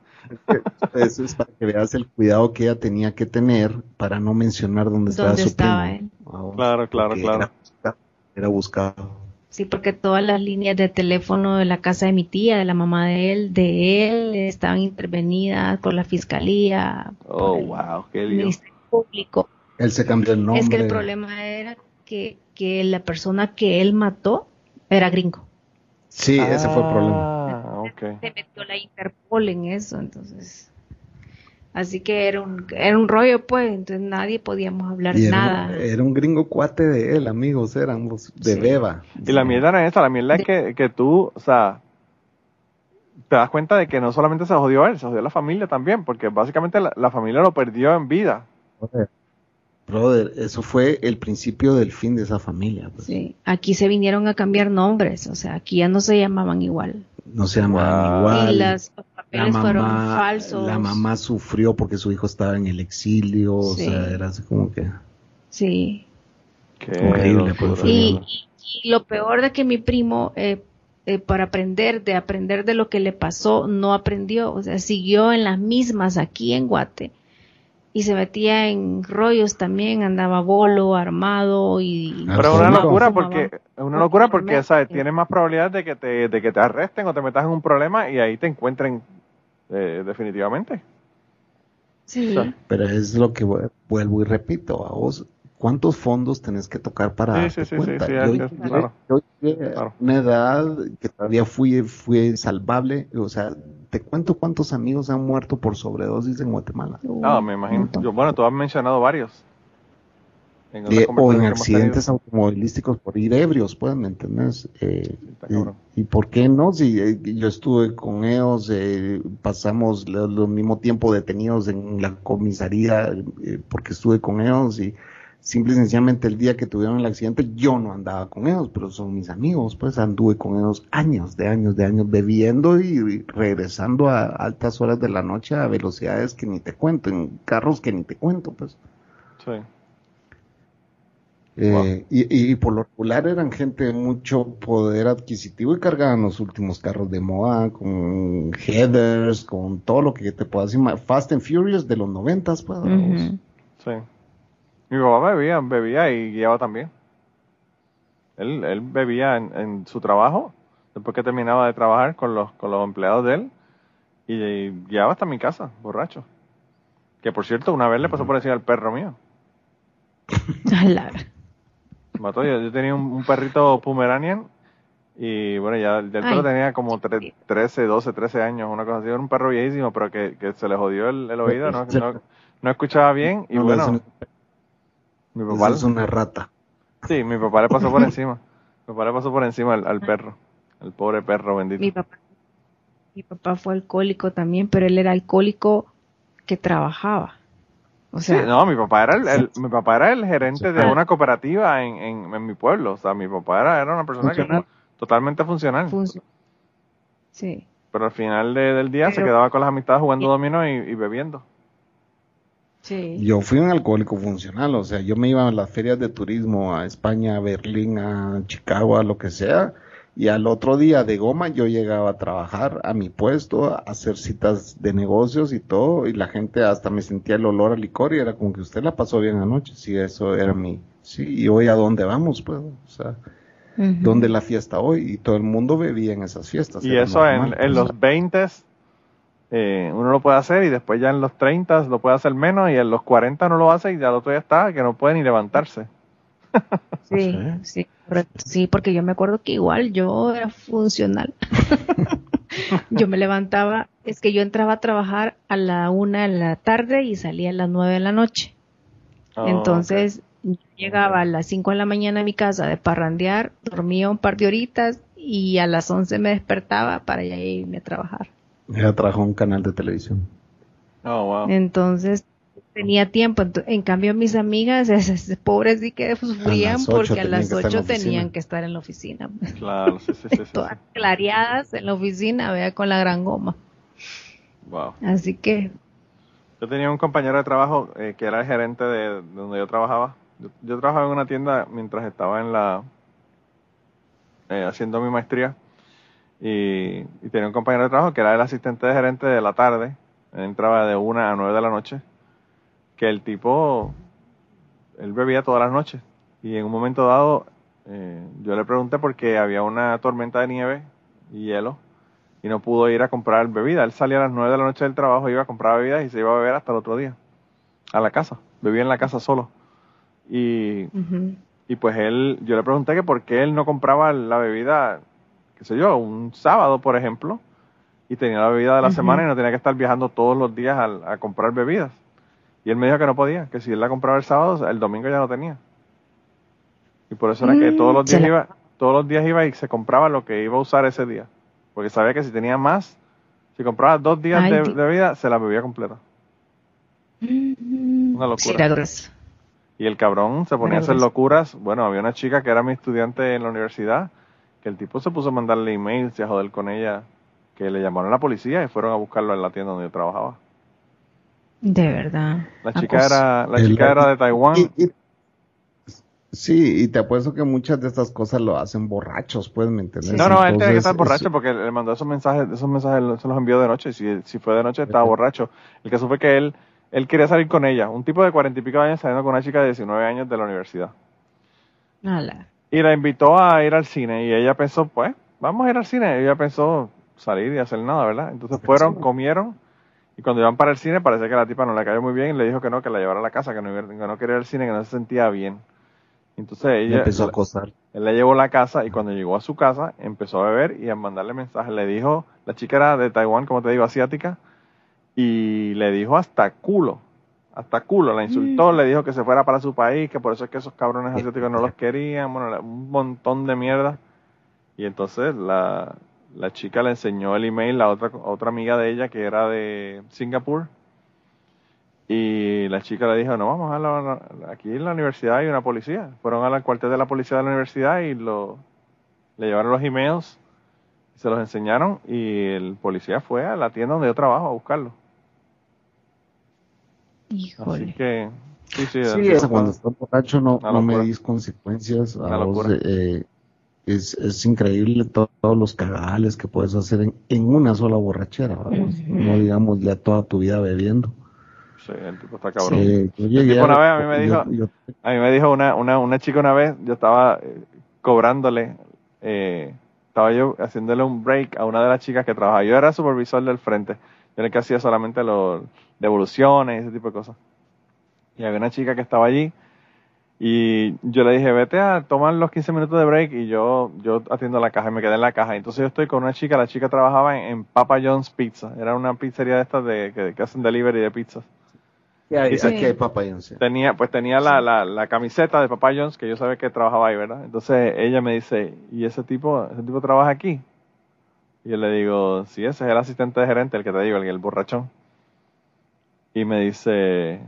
Eso es para que veas el cuidado que ella tenía que tener para no mencionar dónde estaba ¿Dónde su estaba primo. él? Vamos, Claro, claro, porque claro. Era era buscado. sí, porque todas las líneas de teléfono de la casa de mi tía, de la mamá de él, de él, estaban intervenidas por la fiscalía, Oh, por el wow, qué lío. Ministerio Público. Él se cambió el nombre. Es que el problema era que, que la persona que él mató era gringo. Sí, ese fue el problema. Ah, ok. Se metió la Interpol en eso, entonces. Así que era un, era un rollo, pues, entonces nadie podíamos hablar Y era, nada. era un gringo cuate de él, amigos, éramos de Sí. beba. Y la mierda no es esa, la mierda es que, que tú, o sea, te das cuenta de que no solamente se jodió él, se jodió la familia también, porque básicamente la, la familia lo perdió en vida. Brother, eso fue el principio del fin de esa familia. pues. Sí, aquí se vinieron a cambiar nombres, o sea, aquí ya no se llamaban igual. No se llamaban Wow. igual. y las, la fueron mamá, falsos. la mamá sufrió porque su hijo estaba en el exilio, o sea, era así como que Sí. Qué Increíble, pues, Y, bien. y- y lo peor de que mi primo, eh, eh, para aprender, de aprender de lo que le pasó, no aprendió, o sea, siguió en las mismas aquí en Guate. Y se metía en rollos también, andaba bolo, armado y... Ah, Pero es una locura porque es una locura porque. ¿sabes? tienes más probabilidad de que te de que te arresten o te metas en un problema y ahí te encuentren eh, definitivamente. Sí. o sea, Pero es lo que vu- vuelvo y repito, a vos, ¿cuántos fondos tenés que tocar para Sí, darte sí, sí, cuenta? sí, sí, yo, es- yo- claro. yo llegué a Claro. una edad que todavía fui, fui salvable, o sea, te cuento cuántos amigos han muerto por sobredosis en Guatemala. No, me imagino. Yo, bueno, tú has mencionado varios. En o en accidentes automovilísticos por ir ebrios, pues, ¿me entiendes? Eh, y, y por qué no? Si eh, yo estuve con ellos, eh, pasamos lo, lo mismo tiempo detenidos en la comisaría eh, porque estuve con ellos y simple y sencillamente el día que tuvieron el accidente yo no andaba con ellos, pero son mis amigos, pues anduve con ellos años, de años, de años bebiendo y regresando a altas horas de la noche a velocidades que ni te cuento, en carros que ni te cuento, pues. Sí. Eh, Wow. y, y por lo regular eran gente de mucho poder adquisitivo y cargaban los últimos carros de moda con headers, con todo lo que te puedas imaginar. Fast and Furious de los noventas, pues. Sí. Mi papá bebía, bebía y guiaba también. Él, él bebía en, en su trabajo, después que terminaba de trabajar con los, con los empleados de él, y, y guiaba hasta mi casa, borracho. Que por cierto, una vez le pasó por encima al perro mío. Mató, yo, yo tenía un, un perrito Pomeranian, y bueno, ya el perro tenía como tre- 13, 12, 13 años, una cosa así. Era un perro viejísimo, pero que, que se le jodió el, el oído, no, no, no escuchaba bien, y No, bueno, es, un- mi eso papá... es una rata. Sí, mi papá le pasó por encima. Mi papá le pasó por encima al, al perro. El pobre perro bendito. mi papá mi papá fue alcohólico también pero él era alcohólico que trabajaba o Sí, sea no, mi papá era el, el- mi papá era el gerente de una cooperativa en, en, en mi pueblo. O sea, mi papá era, era una persona que Funcional. totalmente funcional. func- sí pero al final de- del día se quedaba con las amistades jugando dominó y, y bebiendo. sí Yo fui un alcohólico funcional, o sea, yo me iba a las ferias de turismo a España, a Berlín, a Chicago, a lo que sea, y al otro día de goma yo llegaba a trabajar a mi puesto, a hacer citas de negocios y todo, y la gente hasta me sentía el olor a licor y era como que usted la pasó bien anoche, sí, eso era mi, sí, y hoy a dónde vamos, pues, o sea. ¿dónde la fiesta hoy? Y todo el mundo bebía en esas fiestas. Y eso normal, en pues. los 20 eh, uno lo puede hacer y después ya en los 30 lo puede hacer menos y en los 40 no lo hace y ya el otro día está que no puede ni levantarse. sí sí correcto. sí porque yo me acuerdo que igual yo era funcional yo me levantaba es que yo entraba a trabajar a la una de la tarde y salía a las nueve de la noche Oh, Entonces yo llegaba a las 5 de la mañana a mi casa de parrandear, dormía un par de horitas y a las 11 me despertaba para ya irme a trabajar. Ella trabajó en un canal de televisión. Oh, wow. Entonces tenía tiempo. En cambio mis amigas, esas pobres sí que sufrían A las ocho porque a las que estar en la 8 oficina. tenían que estar en la oficina. Claro, sí, sí, sí. Todas clareadas en la oficina, vea, con la gran goma. Wow. Así que, Yo tenía un compañero de trabajo eh, que era el gerente de, de donde yo trabajaba. Yo, yo trabajaba en una tienda mientras estaba en la eh, haciendo mi maestría y, y tenía un compañero de trabajo que era el asistente de gerente de la tarde. Él entraba de una a nueve de la noche. Que el tipo, él bebía todas las noches y en un momento dado eh, yo le pregunté por qué había una tormenta de nieve y hielo y no pudo ir a comprar bebida. Él salía a las 9 de la noche del trabajo, iba a comprar bebidas y se iba a beber hasta el otro día. A la casa. Bebía en la casa solo. Y, y pues él, yo le pregunté que por qué él no compraba la bebida, qué sé yo, un sábado, por ejemplo, y tenía la bebida de la semana y no tenía que estar viajando todos los días a, comprar bebidas. Y él me dijo que no podía, que si él la compraba el sábado, el domingo ya no tenía. Y por eso era que Mm, todos los días se la- iba, todos los días iba y se compraba lo que iba a usar ese día. Porque sabía que si tenía más, si compraba dos días Ay, de, bebida, se la bebía completa. Una locura. Sí. Y el cabrón se ponía a hacer locuras. Bueno, había una chica que era mi estudiante en la universidad, que el tipo se puso a mandarle emails y a joder con ella, que le llamaron a la policía y fueron a buscarlo en la tienda donde yo trabajaba. De verdad. La chica Acoso. era, la chica era de Taiwán. Y- y- sí, y te apuesto que muchas de estas cosas lo hacen borrachos, pues, ¿me entiendes? No, no, él tenía que estar borracho es- porque le mandó esos mensajes, esos mensajes se los envió de noche. Si, si fue de noche, estaba borracho. El caso fue que él, él quería salir con ella. Un tipo de cuarenta y pico años saliendo con una chica de 19 años de la universidad. Ala. Y la invitó a ir al cine y ella pensó, pues, vamos a ir al cine. Y ella pensó salir y hacer nada, ¿verdad? Entonces fueron, comieron y cuando iban para el cine parecía que la tipa no le cayó muy bien y le dijo que no, que la llevara a la casa, que no, iba- que no quería ir al cine, que no se sentía bien. Entonces ella, empezó a acosar. él la llevó a la casa y cuando llegó a su casa empezó a beber y a mandarle mensajes. Le dijo, la chica era de Taiwán, como te digo, asiática, y le dijo hasta culo hasta culo, la insultó, le dijo que se fuera para su país, que por eso es que esos cabrones asiáticos no los querían, bueno, un montón de mierda. Y entonces la, la chica le enseñó el email a otra, a otra amiga de ella que era de Singapur. Y la chica le dijo, no, vamos a la, aquí en la universidad hay una policía. Fueron al cuartel de la policía de la universidad y lo, le llevaron los emails, se los enseñaron y el policía fue a la tienda donde yo trabajo a buscarlo. Híjole. Así que, sí, sí. Sí, eso cuando está- estás borracho no, no locura. medís consecuencias. A eh, es, es increíble to- todos los cagales que puedes hacer en, en una sola borrachera. No digamos ya toda tu vida bebiendo. Sí, el tipo está cabrón. Yo llegué tipo a- una vez a mí me yo- dijo- yo- A mí me dijo una, una, una chica una vez, yo estaba eh, cobrándole, eh, estaba yo haciéndole un break a una de las chicas que trabajaba. Yo era supervisor del frente. Yo era el que hacía solamente los devoluciones y ese tipo de cosas. Y había una chica que estaba allí y yo le dije, vete a tomar los 15 minutos de break y yo, yo atiendo la caja y me quedé en la caja. Entonces yo estoy con una chica, la chica trabajaba en, en Papa John's Pizza. Era una pizzería de estas de, que, que hacen delivery de pizzas. ¿Qué hay? Sí. Aquí hay papayonce. Tenía, pues tenía la, la, la camiseta de Papá John's, que yo sabía que trabajaba ahí, ¿verdad? Entonces ella me dice, ¿y ese tipo, ese tipo trabaja aquí? Y yo le digo, sí, ese es el asistente de gerente, el que te digo, el, el borrachón. Y me dice,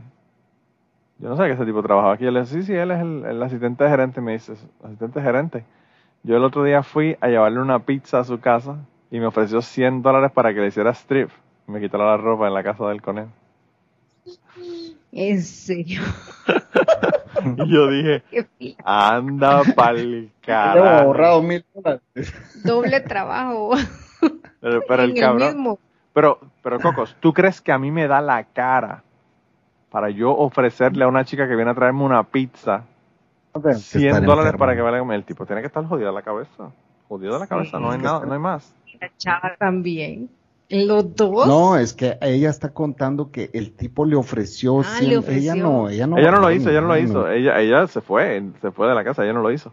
yo no sé que ese tipo trabajaba aquí. Yo le digo, sí, sí, él es el, el asistente de gerente. Me dice, asistente de gerente. Yo el otro día fui a llevarle una pizza a su casa y me ofreció 100 dólares para que le hiciera strip. Y me quitara la ropa en la casa del con él. En serio. Y yo dije, Anda pa'l carajo. ahorrado mil dólares. Doble trabajo. Pero, pero el cabrón. mismo. Pero, pero Cocos, ¿tú crees que a mí me da la cara para yo ofrecerle a una chica que viene a traerme una pizza 100 Estar dólares enfermo. para que vaya a comer? El tipo tiene que estar jodido de la cabeza. Jodido de la Sí. cabeza, no hay nada, no hay más. La chava también. Los dos. No, es que ella está contando que el tipo le ofreció, Ah, 100 le ofreció. ella no, ella no. ella no lo hizo, ella no lo hizo. Ella, ella se fue, se fue de la casa, ella no lo hizo.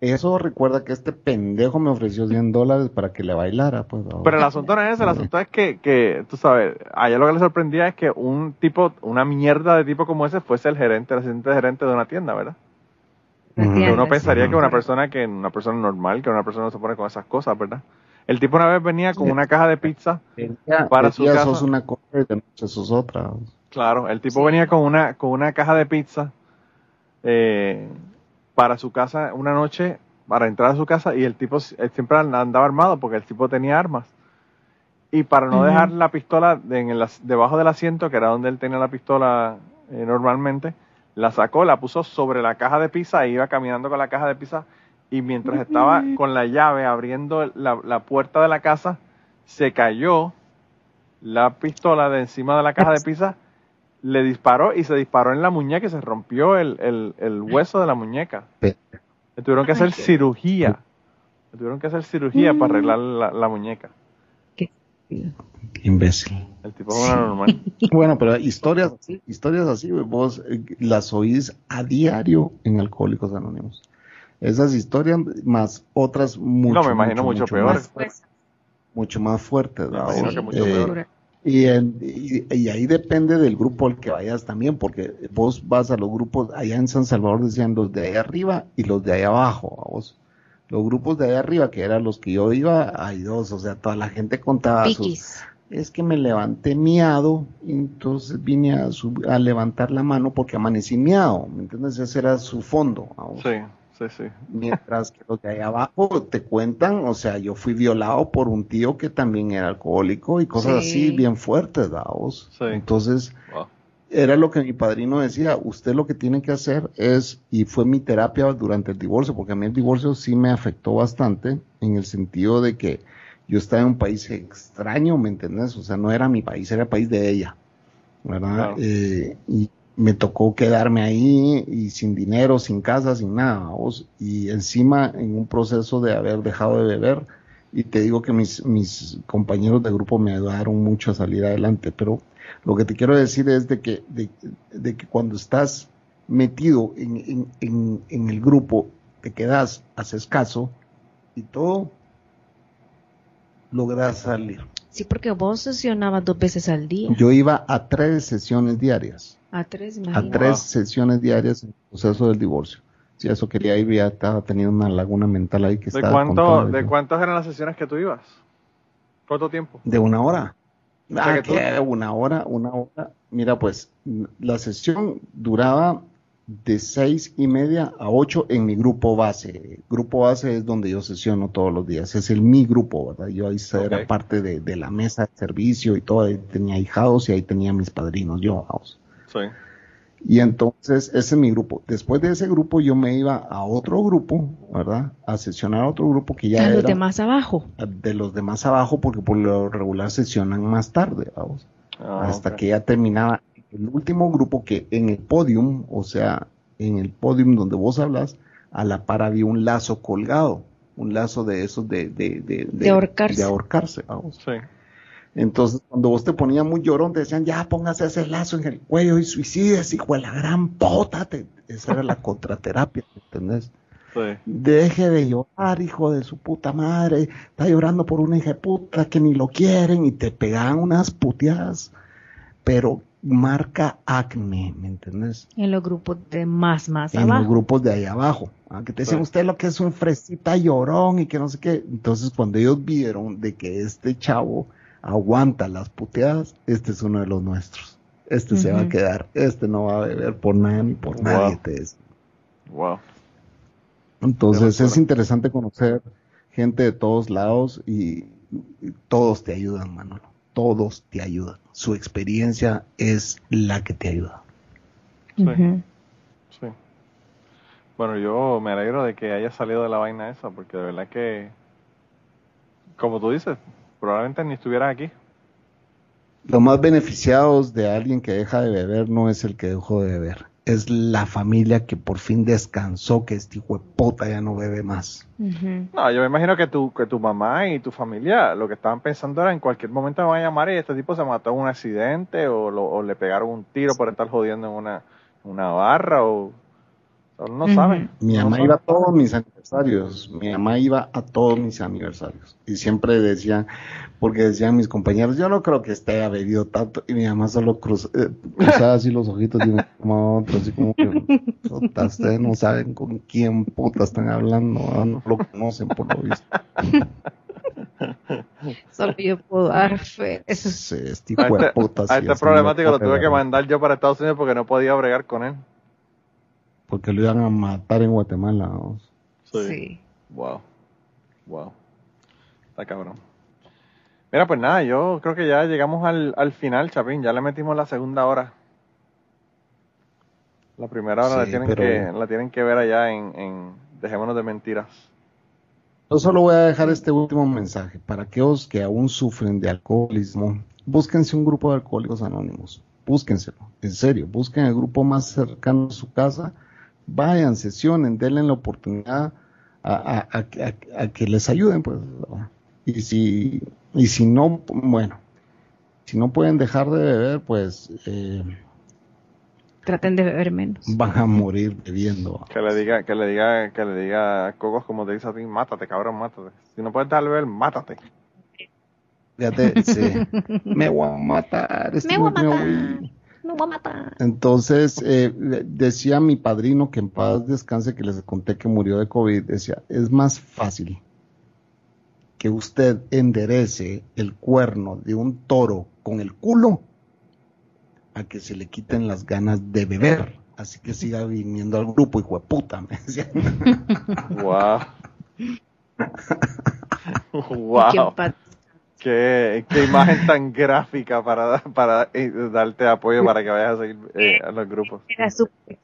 Eso, recuerda que este pendejo me ofreció 100 dólares para que le bailara, pues. ahora. Pero el asunto no es ese, el asunto es que, que, tú sabes, a ella lo que le sorprendía es que un tipo, una mierda de tipo como ese fuese el gerente, el asistente de gerente de una tienda, ¿verdad? Tienda, uno pensaría sí. que una persona que una persona normal, que una persona no se pone con esas cosas, ¿verdad? El tipo una vez venía con una caja de pizza, para su casa. sos una cosa y de noche sos otra. claro, el tipo Sí. venía con una con una caja de pizza eh, para su casa una noche para entrar a su casa y el tipo él siempre andaba armado porque el tipo tenía armas. Y para no dejar la pistola de- en el debajo del asiento que era donde él tenía la pistola eh, normalmente la sacó la puso sobre la caja de pizza e iba caminando con la caja de pizza y mientras estaba con la llave abriendo la, la puerta de la casa se cayó la pistola de encima de la caja de pizza le disparó y se disparó en la muñeca y se rompió el, el, el hueso de la muñeca. Le tuvieron que hacer cirugía. Le tuvieron que hacer cirugía para arreglar la, la muñeca. Qué imbécil. El tipo es una normal. Bueno, pero historias así, historias así, vos eh, las oís a diario en Alcohólicos Anónimos. Esas historias más otras mucho, No, me imagino mucho peores. Más, mucho más fuertes. Me ¿verdad? imagino Vos, que mucho eh, peor. Y, en- y, y ahí depende del grupo al que vayas también, porque vos vas a los grupos, allá en San Salvador decían los de ahí arriba y los de ahí abajo, a vos. Los grupos de ahí arriba, que eran los que yo iba, hay dos, o sea, toda la gente contaba sus, es que me levanté miado, y entonces vine a, sub- a levantar la mano porque amanecí miado, ¿me entiendes? Ese era su fondo. vamos. Sí, sí, sí. Mientras que los de ahí abajo te cuentan, o sea, yo fui violado por un tío que también era alcohólico y cosas Sí. así bien fuertes. Sí. Entonces, Wow. era lo que mi padrino decía, usted lo que tiene que hacer es, y fue mi terapia durante el divorcio, porque a mí el divorcio sí me afectó bastante, en el sentido de que yo estaba en un país extraño, ¿me entendés? O sea, no era mi país, era el país de ella, ¿verdad? Claro. Eh, y me tocó quedarme ahí y sin dinero, sin casa, sin nada, y encima en un proceso de haber dejado de beber, y te digo que mis, mis compañeros de grupo me ayudaron mucho a salir adelante, pero lo que te quiero decir es de que, de, de que cuando estás metido en, en, en, en el grupo, te quedas, haces caso y todo, logras salir. Sí, porque vos sesionabas dos veces al día. Yo iba a tres sesiones diarias. A tres, A tres sesiones diarias en el proceso del divorcio. Si eso quería ir, ya estaba teniendo una laguna mental ahí que ¿De, estaba cuánto, ¿De cuántas eran las sesiones que tú ibas? ¿Cuánto tiempo? De una hora. sea Ah, que tú- que una hora, una hora. Mira, pues la sesión duraba de seis y media a ocho en mi grupo base. Grupo base es donde yo sesiono todos los días. Es el mi grupo, ¿verdad? Yo ahí era parte de, de la mesa de servicio y todo. Ahí tenía hijados y ahí tenía mis padrinos, yo, vamos. Sí. Y entonces ese es mi grupo. Después de ese grupo yo me iba a otro grupo, ¿verdad? A sesionar a otro grupo que ya a los era demás abajo. de los de más abajo porque por lo regular sesionan más tarde, vamos Ah, hasta que ya terminaba el último grupo que en el podium, o sea, en el podium donde vos hablas, a la par había un lazo colgado, un lazo de esos de, de, de, De ahorcarse. de ahorcarse, vamos. Sí. Entonces, cuando vos te ponías muy llorón, te decían, ya póngase ese lazo en el cuello y suicides, hijo de la gran pota. Te- esa era la contraterapia, ¿entendés? Sí. Deje de llorar, hijo de su puta madre. Está llorando por una hija de puta que ni lo quieren y te pegaban unas puteadas. Pero marca acme, ¿me entendés? En los grupos de más, más En los abajo. grupos de ahí abajo. ah, Que te dicen Sí. usted lo que es un fresita llorón y que no sé qué. Entonces, cuando ellos vieron de que este chavo aguanta las puteadas, este es uno de los nuestros. Este se va a quedar. Este no va a beber por nada ni por Wow. nadie, te decían. Wow. Entonces es interesante conocer gente de todos lados y, y todos te ayudan, Manolo. Todos te ayudan. Su experiencia es la que te ayuda. Sí. Sí. Bueno, yo me alegro de que haya salido de la vaina esa, porque de verdad que, como tú dices, probablemente ni estuvieras aquí. Los más beneficiados de alguien que deja de beber no es el que dejó de beber. Es la familia que por fin descansó, que este hijo de puta ya no bebe más. No, yo me imagino que tu, que tu mamá y tu familia lo que estaban pensando era en cualquier momento me van a llamar y este tipo se mató en un accidente o, lo- o le pegaron un tiro por estar jodiendo en una, en una barra o... no saben. Mi No mamá iba a todos mis aniversarios, mi mamá iba a todos mis aniversarios y siempre decía, porque decían mis compañeros, yo no creo que esté haya bebido tanto y mi mamá solo cruz- eh, cruzaba así los ojitos y me tomaba otro, así como que, puta, ustedes no saben con quién puta están hablando, no lo conocen por lo visto. Solo yo puedo dar fe. Eso es Sí, este de este, puta, a este problemático lo tuve que mandar yo para Estados Unidos porque no podía bregar con él. Porque lo iban a matar en Guatemala. vamos. sí. Wow. Wow. Está cabrón. Mira, pues nada, yo creo que ya llegamos al, al final, Chapín. Ya le metimos la segunda hora. La primera hora la, Sí, tienen pero- que, la tienen que ver allá en, en Dejémonos de Mentiras. Yo solo voy a dejar este último mensaje para aquellos que aún sufren de alcoholismo. Búsquense un grupo de alcohólicos anónimos. Búsquenselo. En serio, busquen el grupo más cercano a su casa. Vayan, sesionen, denle la oportunidad a, a- a- a- a que les ayuden. Pues, y, si, y si no, bueno, si no pueden dejar de beber, pues eh, Traten de beber menos. van a morir bebiendo. Que le diga, que le diga, que le diga a Cocos como te dice a ti, mátate, cabrón, mátate. Si no puedes darle ver, mátate. Fíjate, sí. me voy a matar. este Me voy a matar. No voy a matar. Entonces, eh, decía mi padrino que en paz descanse, que les conté que murió de COVID, decía, es más fácil que usted enderece el cuerno de un toro con el culo a que se le quiten las ganas de beber. Así que siga viniendo al grupo, hijo de puta, me decía. Wow. Qué wow. Qué, qué imagen tan gráfica para, para eh, darte apoyo para que vayas a seguir eh, a los grupos. Era súper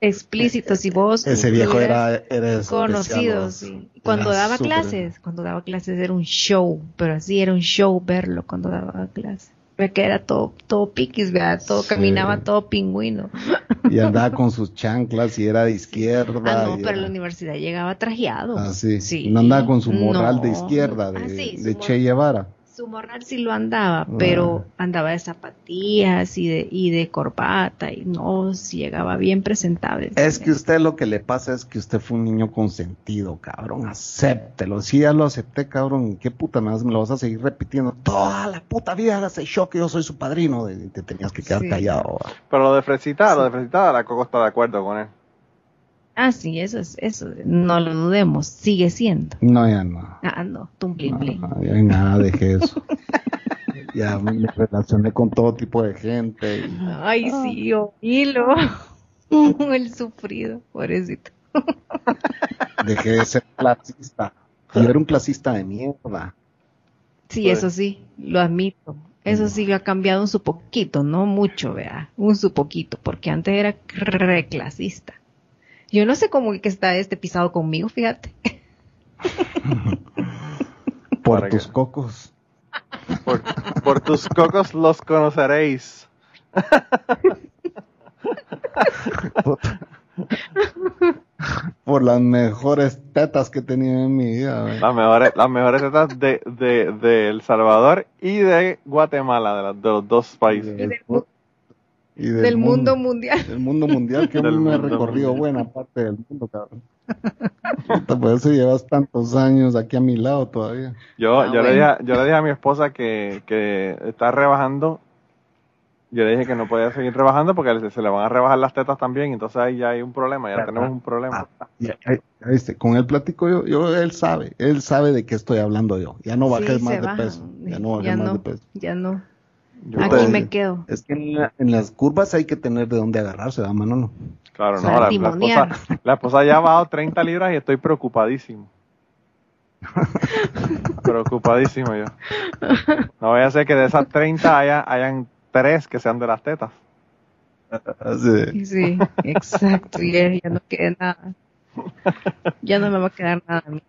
explícito. Si vos Ese viejo era, era conocido, Cuando Era daba clases, cuando daba clases era un show, pero así era un show verlo cuando daba clases. Que era todo, todo piquis, ¿verdad? Todo Sí. caminaba todo pingüino. Y andaba con sus chanclas y era de izquierda. Ah, no, pero era- la universidad llegaba trajeado. Ah, sí. Sí. No andaba con su morral de izquierda, de, Ah, sí, de mor- Che Guevara. Su morral sí lo andaba, pero andaba de zapatillas y de, y de corbata y no, si llegaba bien presentable. Es que usted lo que le pasa es que usted fue un niño consentido, cabrón. Acéptelo. Si ya lo acepté, cabrón, ¿qué puta más me lo vas a seguir repitiendo? Toda la puta vida hace show que yo soy su padrino. Y te tenías que quedar Sí. callado. Pero lo de Fresita, lo de Fresita, la Coco está de acuerdo con él. Ah, sí, eso es, eso, no lo dudemos, sigue siendo. No, ya no. Ah, no, tumblin No, ya nada, dejé eso. ya me relacioné con todo tipo de gente. y- Ay, sí, oílo. El sufrido, pobrecito. dejé de ser clasista. Yo era un clasista de mierda. Sí, Pues- eso sí, lo admito. Eso sí lo ha cambiado un su poquito, no mucho, vea, un su poquito, porque antes era reclasista. Yo no sé cómo que está este pisado conmigo, fíjate. Por Para que- tus cocos. Por, por tus cocos los conoceréis. Por, por las mejores tetas que he tenido en mi vida. Las mejores, las mejores tetas de, de, de El Salvador y de Guatemala, de, las- de los dos países. del Y Del, mundo, mundial. Del mundo mundial, que Del uno ha mundo recorrido mundial. buena parte del mundo, cabrón. Por eso llevas tantos años aquí a mi lado todavía. Yo, Ah, yo, le dije, a- yo le dije a mi esposa que, que está rebajando. Yo le dije que no podía seguir rebajando porque se, se le van a rebajar las tetas también. Entonces ahí ya hay un problema, ya tenemos un problema. Ya, ya- ya viste, con el platico yo, yo, él sabe, él sabe de qué estoy hablando yo. Ya no bajé Sí, más de peso. Ya no más no. de peso. Ya no. Yo- Aquí Pues, me quedo. Es que en, la- en las curvas hay que tener de dónde agarrarse, ¿verdad, Manolo? Claro, no, la, la esposa, la esposa ya ha bajado 30 libras y estoy preocupadísimo. preocupadísimo yo. No voy a hacer que de esas 30 haya, hayan tres que sean de las tetas. Así. Sí, exacto. Ya, ya no queda nada. Ya no me va a quedar nada a mí.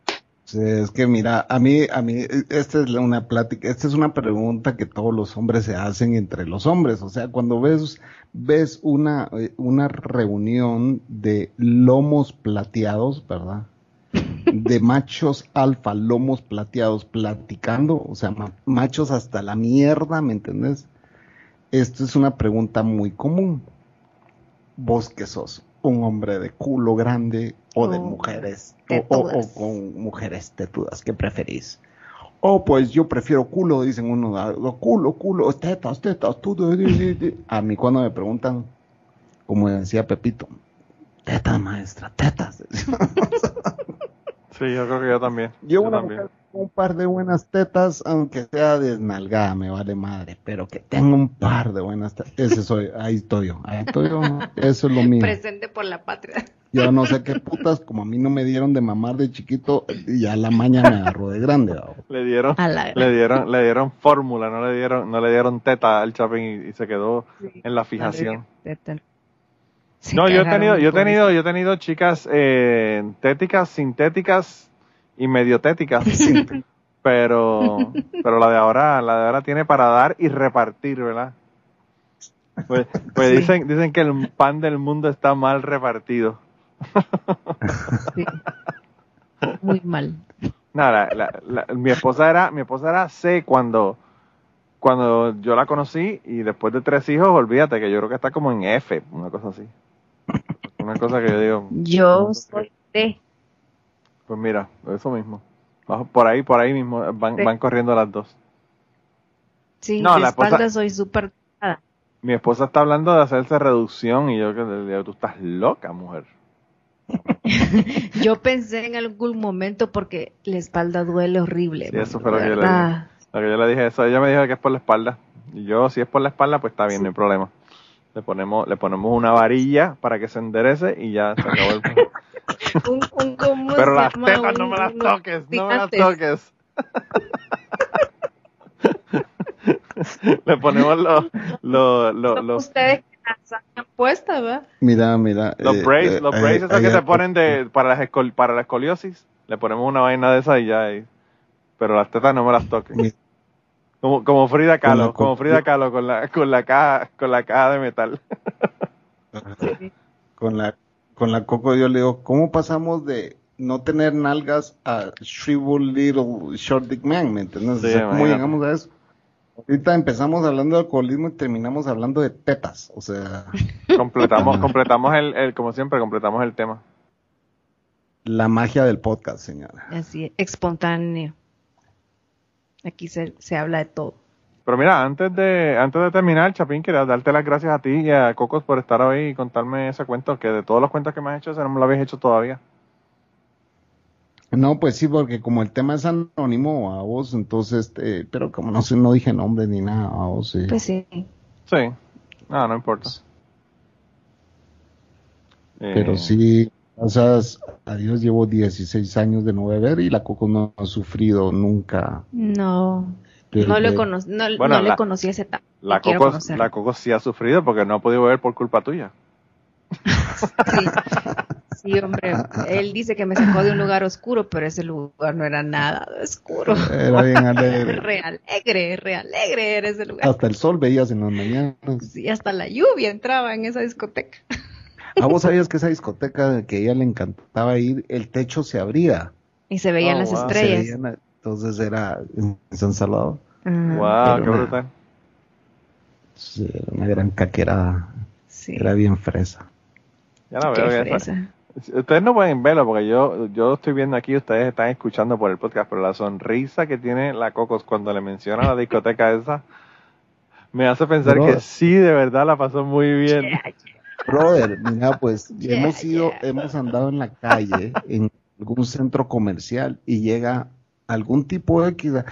Sí, es que mira, a mí, a mí, esta es una plática, esta es una pregunta que todos los hombres se hacen entre los hombres. O sea, cuando ves, ves una, eh, una reunión de lomos plateados, ¿verdad? De machos alfa, lomos plateados, platicando, o sea, ma- machos hasta la mierda, ¿me entendés? Esto es una pregunta muy común. Vos que sos un hombre de culo grande o de Oh, mujeres o, o- o con mujeres tetudas, ¿qué preferís? Oh, pues yo prefiero culo, dicen uno, ah, culo, culo, tetas, tetas, todo. A mí cuando me preguntan, como decía Pepito, tetas, maestra, tetas. Sí, yo creo que yo también. Yo, Yo una también. mujer un par de buenas tetas, aunque sea desnalgada, me vale madre, pero que tenga un par de buenas tetas, ese soy, ahí estoy yo, ahí estoy yo, eso es lo mío. Presente por la patria. Yo no sé qué putas, como a mí no me dieron de mamar de chiquito, ya la maña me agarró de grande. Le dieron, A la le dieron, le dieron fórmula, no le dieron, no le dieron teta al Chapin y, y se quedó en la fijación. No, yo he tenido, yo he tenido, yo he tenido chicas eh, téticas, sintéticas y medio téticas. pero, pero la de ahora, la de ahora tiene para dar y repartir, ¿verdad? Pues, pues Sí. dicen, dicen que el pan del mundo está mal repartido. Sí. Muy mal. Nada, la- la- la- mi esposa era, mi esposa era C cuando, cuando yo la conocí y después de tres hijos, olvídate que yo creo que está como en F, una cosa así. Una cosa que yo digo, Yo soy de. Pues mira, eso mismo. Por ahí, por ahí mismo van, van corriendo las dos. Sí, No, de la esposa- espalda soy súper. Mi esposa está hablando de hacerse reducción y yo que le digo, tú estás loca, mujer. Yo pensé en algún momento porque la espalda duele horrible. Sí, eso fue lo que yo le verdad. Lo que yo le dije eso, ella me dijo que es por la espalda. Y yo, si es por la espalda, pues está bien, no hay problema. Le ponemos, le ponemos una varilla para que se enderece y ya se acabó el Un, un, ¿cómo Pero se las llama? tetas no me las toques, no me las toques. le ponemos los, los, los, Son los, ustedes que las han puesto, ¿verdad? Mira, mira. los eh, braces, eh, los braces esos ahí que se ponen de, para, las escol- para la escoliosis. Le ponemos una vaina de esa y ya. y- pero las tetas no me las toques. Mi- Como, como Frida Con la Kahlo, como co- Frida Kahlo con la, con la caja, con la caja de metal. con la con la coco yo le digo, ¿cómo pasamos de no tener nalgas a Shrivel Little Short Dick Man, ¿me entiendes? Sí, O sea, ¿Cómo imagínate. llegamos a eso? Ahorita empezamos hablando de alcoholismo y terminamos hablando de tetas, o sea, Completamos, completamos el, el, como siempre, completamos el tema. la magia del podcast, señora. Así, es, espontáneo. Aquí se, se habla de todo. Pero mira, antes de, antes de terminar, Chapín, quería darte las gracias a ti y a Cocos por estar hoy y contarme ese cuento, que de todos los cuentos que me has hecho, ese no me lo habéis hecho todavía. No, pues sí, porque como el tema es anónimo a vos, entonces, eh, pero como no sé, no dije nombre ni nada a vos, sí. Pues sí. Sí. No, no importa. Eh, Pero sí, gracias a Dios llevo 16 años de no beber y la Coco no ha sufrido nunca. No, de- no, lo de- cono no, Bueno, no la- le conocí esa etapa. La conocerla. la Cocos sí ha sufrido porque no ha podido beber por culpa tuya. Sí. Sí, hombre. Él dice que me sacó de un lugar oscuro, pero ese lugar no era nada de oscuro. Era bien alegre. Re alegre, re alegre era ese lugar. Hasta el sol veías en las mañanas. Sí, hasta la lluvia entraba en esa discoteca. ¿A vos sabías que esa discoteca que a ella le encantaba ir, el techo se abría? Y se veían Oh, las wow. Se estrellas. veían entonces era en San Salvador. Ah, wow, pero qué brutal. Sí, era una gran caquerada. sí. Era bien fresa. Ya la Qué veo. ya fresa. Ustedes no pueden verlo porque yo, yo estoy viendo aquí, ustedes están escuchando por el podcast, pero la sonrisa que tiene la Cocos cuando le menciona la discoteca esa me hace pensar Bro. que sí, de verdad la pasó muy bien. Brother, mira, pues Yeah, hemos ido, yeah. hemos andado en la calle, en algún centro comercial, y llega algún tipo de que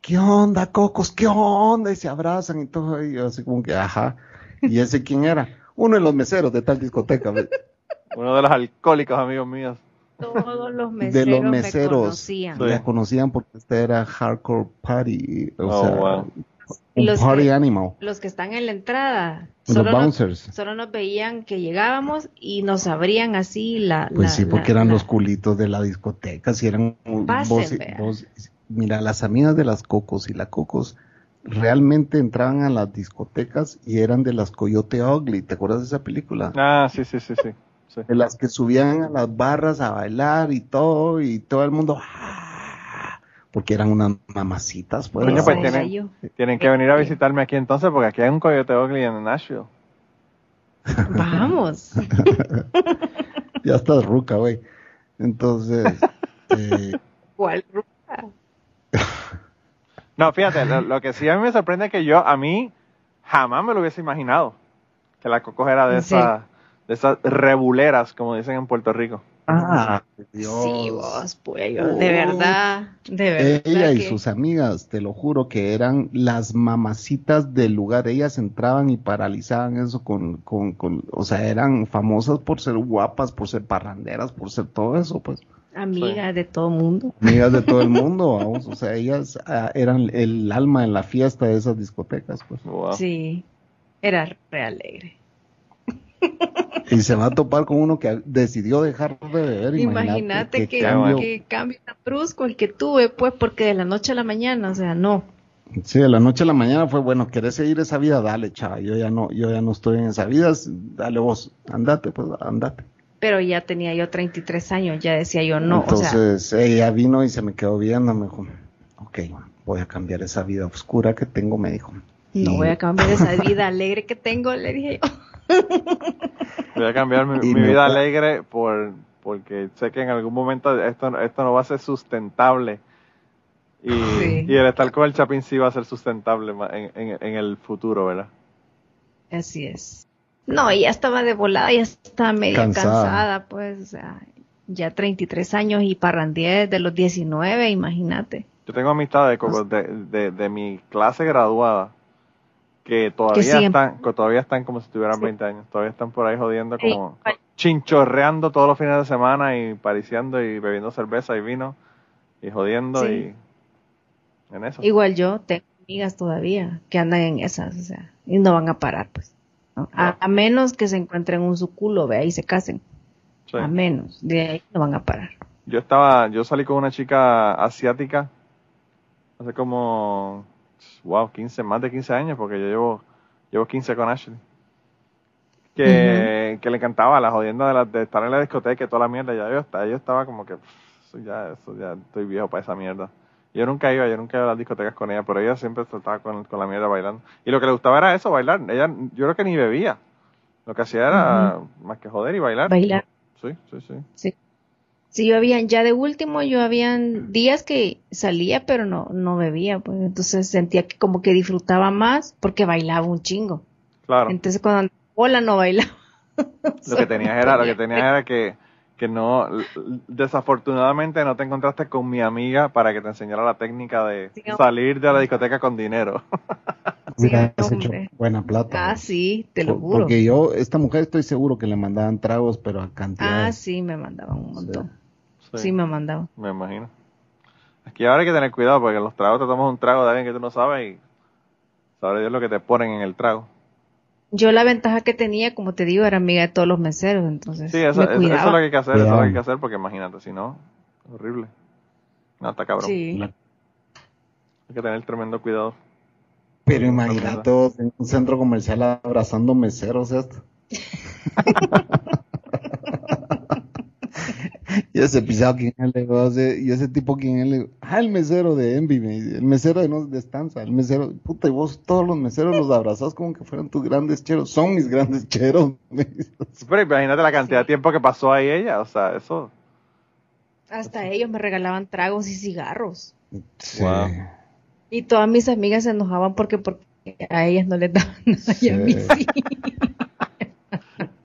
¿qué onda, cocos? ¿Qué onda? Y se abrazan y todo, y yo así como que, ajá. ¿Y ese quién era? Uno de los meseros de tal discoteca. ¿ves? Uno de los alcohólicos amigos míos. Todos los meseros, de los me meseros. conocían. Sí. La conocían porque este era hardcore party, o Oh, sea, wow. Un Los party que- animal. Los que están en la entrada. Los Solo nos, bouncers. solo nos veían que llegábamos y nos abrían así la. Pues la- sí, porque la- eran la- los culitos de la discoteca, si eran Pasen, vos- vea. vos- mira, las amigas de las Cocos y la Cocos realmente entraban a las discotecas y eran de las Coyote Ugly, ¿te acuerdas de esa película? Ah, sí, sí, sí, sí. sí. De las que subían a las barras a bailar y todo, y todo el mundo, ¡ah! Porque eran unas mamacitas, pues. Coño, Esa pues tienen-. Tienen que venir a visitarme aquí entonces porque aquí hay un Coyote Ugly en Nashville. Vamos. Ya estás ruca, güey. Entonces, eh, ¿Cuál ruta? No, fíjate, lo, lo que sí a mí me sorprende es que yo, a mí, jamás me lo hubiese imaginado. Que la Cocos era de esas, de esas rebuleras, como dicen en Puerto Rico. Ah, Dios. Sí, vos, pollo. De verdad. De verdad. Ella y sus amigas, te lo juro, que eran las mamacitas del lugar. Ellas entraban y paralizaban eso con, con, con, o sea, eran famosas por ser guapas, por ser parranderas, por ser todo eso, pues. Amiga de todo mundo. Amigas de todo el mundo, vamos. O sea, ellas ah, eran el alma en la fiesta de esas discotecas, pues. Wow. Sí. Era re alegre. Y se va a topar con uno que decidió dejar de beber. Imagínate que, cambio. que cambio tan brusco el que tuve, pues, porque de la noche a la mañana, o sea, no. Sí, de la noche a la mañana fue bueno, ¿querés seguir esa vida? Dale, chava, yo ya no, yo ya no estoy en esa vida, dale vos, andate, pues, andate. Pero ya tenía yo 33 años, ya decía yo no, o sea, Entonces ella vino y se me quedó viendo, me dijo, ok, voy a cambiar esa vida oscura que tengo, me dijo. no Y- voy a cambiar esa vida alegre que tengo, le dije yo. Voy a cambiar mi, vida alegre por porque sé que en algún momento esto, esto no va a ser sustentable. Y, Sí. y el estar con el Chapín sí va a ser sustentable en, en, en el futuro, ¿verdad? Así es. No, ya estaba de volada, ya estaba medio Cansada. cansada, pues, o sea, ya 33 años y parrandié de los 19, imagínate. Yo tengo amistades como de, de, de mi clase graduada que todavía están que todavía están como si tuvieran Sí. 20 años. Todavía están por ahí jodiendo como chinchorreando todos los fines de semana y pariciando y bebiendo cerveza y vino y jodiendo Sí. y en eso. Igual yo tengo amigas todavía que andan en esas, o sea, y no van a parar, pues. ¿no? A, a menos que se encuentren un su culo, vea, y se casen. A menos, de ahí no van a parar. Yo estaba, yo salí con una chica asiática hace como, wow, 15, más de 15 años, porque yo llevo, llevo 15 con Ashley. Que que, que le encantaba la jodienda de, la- de estar en la discoteca y toda la mierda. Ya yo, estaba- yo estaba como que, "Pff, eso ya, eso ya estoy viejo para esa mierda. Yo nunca iba, yo nunca iba a las discotecas con ella, pero ella siempre estaba con, con la mierda bailando. Y lo que le gustaba era eso, bailar. Ella, yo creo que ni bebía. Lo que hacía era más que joder y bailar. Bailar. Sí, sí, sí. Sí. Sí, yo habían, ya de último, yo habían días que salía, pero no, no bebía, pues entonces sentía que como que disfrutaba más porque bailaba un chingo. Claro. Entonces cuando andaba bola no bailaba. Lo que tenías era, lo que tenías era que, que no, desafortunadamente no te encontraste con mi amiga para que te enseñara la técnica de Sí, salir de la discoteca con dinero. Sí, Hubieras hecho buena plata. Ah, sí, te lo juro. Porque yo, esta mujer estoy seguro que le mandaban tragos, pero a cantidad. Ah, sí, me mandaban un montón. Sí, Sí, me mandaban. me imagino. Aquí ahora hay que tener cuidado porque los tragos te tomas un trago de alguien que tú no sabes y sabe Dios lo que te ponen en el trago. Yo la ventaja que tenía, como te digo, era amiga de todos los meseros, entonces Sí, eso, me eso, eso es lo que hay que hacer, eso es lo que hay que hacer porque imagínate, si no, horrible. No, está cabrón. Sí. Hay que tener tremendo cuidado. Pero imagínate todos en un centro comercial abrazando meseros esto. y ese pisado quién es, le digo, ese- y ese tipo quién es, le digo, ah, el mesero de Envy, me dice, el mesero de No Descansa, el mesero, puta, y vos todos los meseros los abrazás como que fueran tus grandes cheros, son mis grandes cheros, me dice. Pero imagínate la cantidad de tiempo que pasó ahí ella, o sea, eso. Hasta ellos me regalaban tragos y cigarros. Sí. Wow. Y todas mis amigas se enojaban porque, porque a ellas no les daban nada y a mí Sí. sí.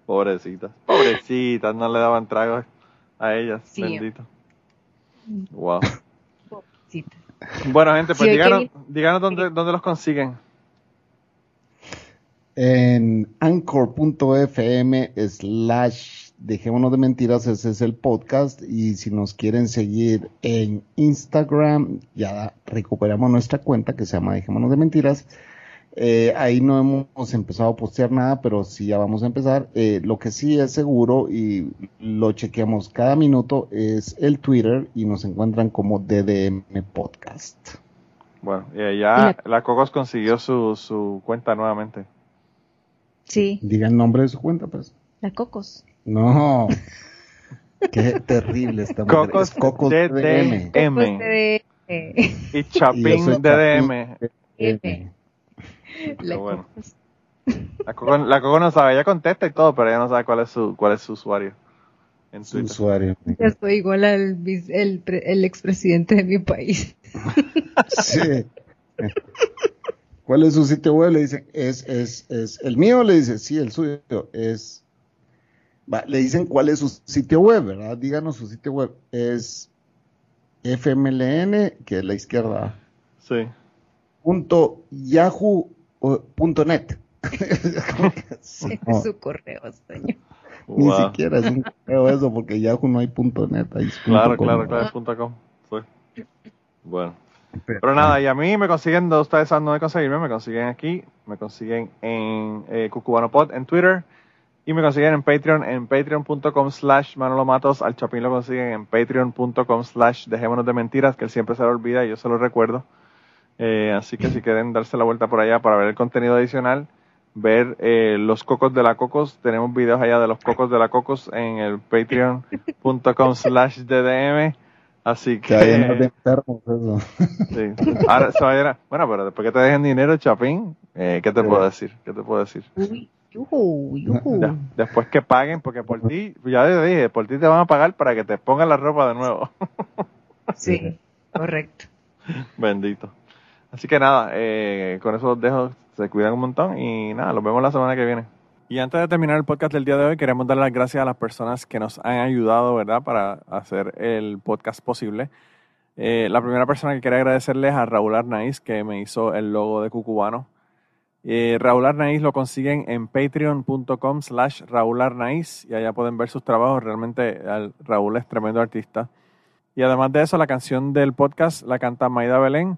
Pobrecitas. Pobrecitas, no le daban tragos a ellas. Sí. Bendito. Wow. Pobrecita. Bueno, gente, pues Sí, que díganos, díganos dónde, dónde los consiguen. En anchor.fm slash dejémonos de mentiras, ese es el podcast. Y si nos quieren seguir en Instagram, ya recuperamos nuestra cuenta que se llama Dejémonos de Mentiras. Eh, ahí no hemos empezado a postear nada, pero sí ya vamos a empezar. Eh, lo que sí es seguro y lo chequeamos cada minuto es el Twitter y nos encuentran como DDM Podcast. Bueno, y ya la Cocos consiguió su, su cuenta nuevamente. Sí, Diga el nombre de su cuenta, pues. la cocos. No. Qué terrible esta mujer. Cocos Es Cocos DDM. DDM. Eh, Y Chapín DDM. M. la bueno. La Coco, la Coco no sabe, ella contesta y todo, pero ella no sabe cuál es su, cuál es su usuario en Su Twitter. usuario. Ya soy igual al el, pre- el expresidente de mi país. Sí. ¿Cuál es su sitio web? Le dicen, es, es, es, el mío le dice, sí, el suyo es, va, le dicen cuál es su sitio web, ¿verdad? Díganos su sitio web. Es fmln, que es la izquierda, Sí. Punto yahoo o punto net. Como que sí, no, es su correo, señor. Ni Wow. siquiera es un correo eso, porque Yahoo no hay punto net. Ahí es Claro, punto com. claro, claro, es punto com. Sí. Bueno. Pero nada, y a mí me consiguen, de ustedes saben dónde conseguirme, me consiguen aquí, me consiguen en eh, CucubanoPod en Twitter y me consiguen en Patreon, en patreon.com slash Manolo Matos, al Chapín lo consiguen en patreon.com slash Dejémonos de Mentiras, que él siempre se lo olvida y yo se lo recuerdo. Eh, así que si quieren darse la vuelta por allá para ver el contenido adicional, ver eh, los cocos de la cocos, tenemos videos allá de los cocos de la cocos en el patreon.com slash DDM. Así Que enfermos, eso. Sí. Ahora, se va a ir a- bueno, pero después que te dejen dinero, Chapín, eh, ¿qué te puedo decir? ¿Qué te puedo decir? Ya, después que paguen, porque por ti, ya te dije, por ti te van a pagar para que te pongan la ropa de nuevo. Sí, correcto. Bendito. Así que nada, eh, con eso los dejo, se cuidan un montón y nada, los vemos la semana que viene. Y antes de terminar el podcast del día de hoy, queremos dar las gracias a las personas que nos han ayudado, ¿verdad?, para hacer el podcast posible. Eh, la primera persona que quería agradecerles a Raúl Arnaiz, que me hizo el logo de Cucubano. Eh, Raúl Arnaiz lo consiguen en patreon.com slash Raúl Arnaiz y allá pueden ver sus trabajos. Realmente Raúl es tremendo artista. Y además de eso, la canción del podcast la canta Maida Belén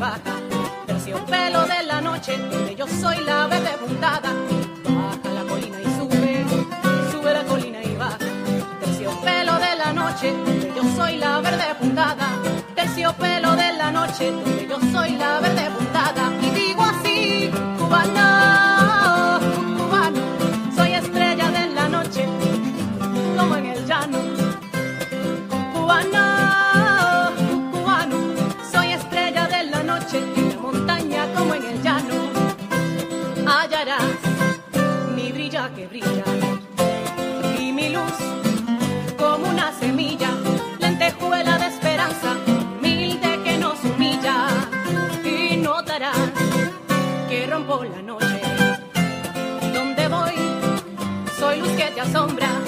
baja, un pelo de la noche, yo soy la bebé puntada. Baja la colina y sube, sube la colina y baja, terciopelo de la noche, yo soy la verde puntada, terciopelo de la noche, acabó la noche. ¿Dónde voy? Soy luz que te asombra.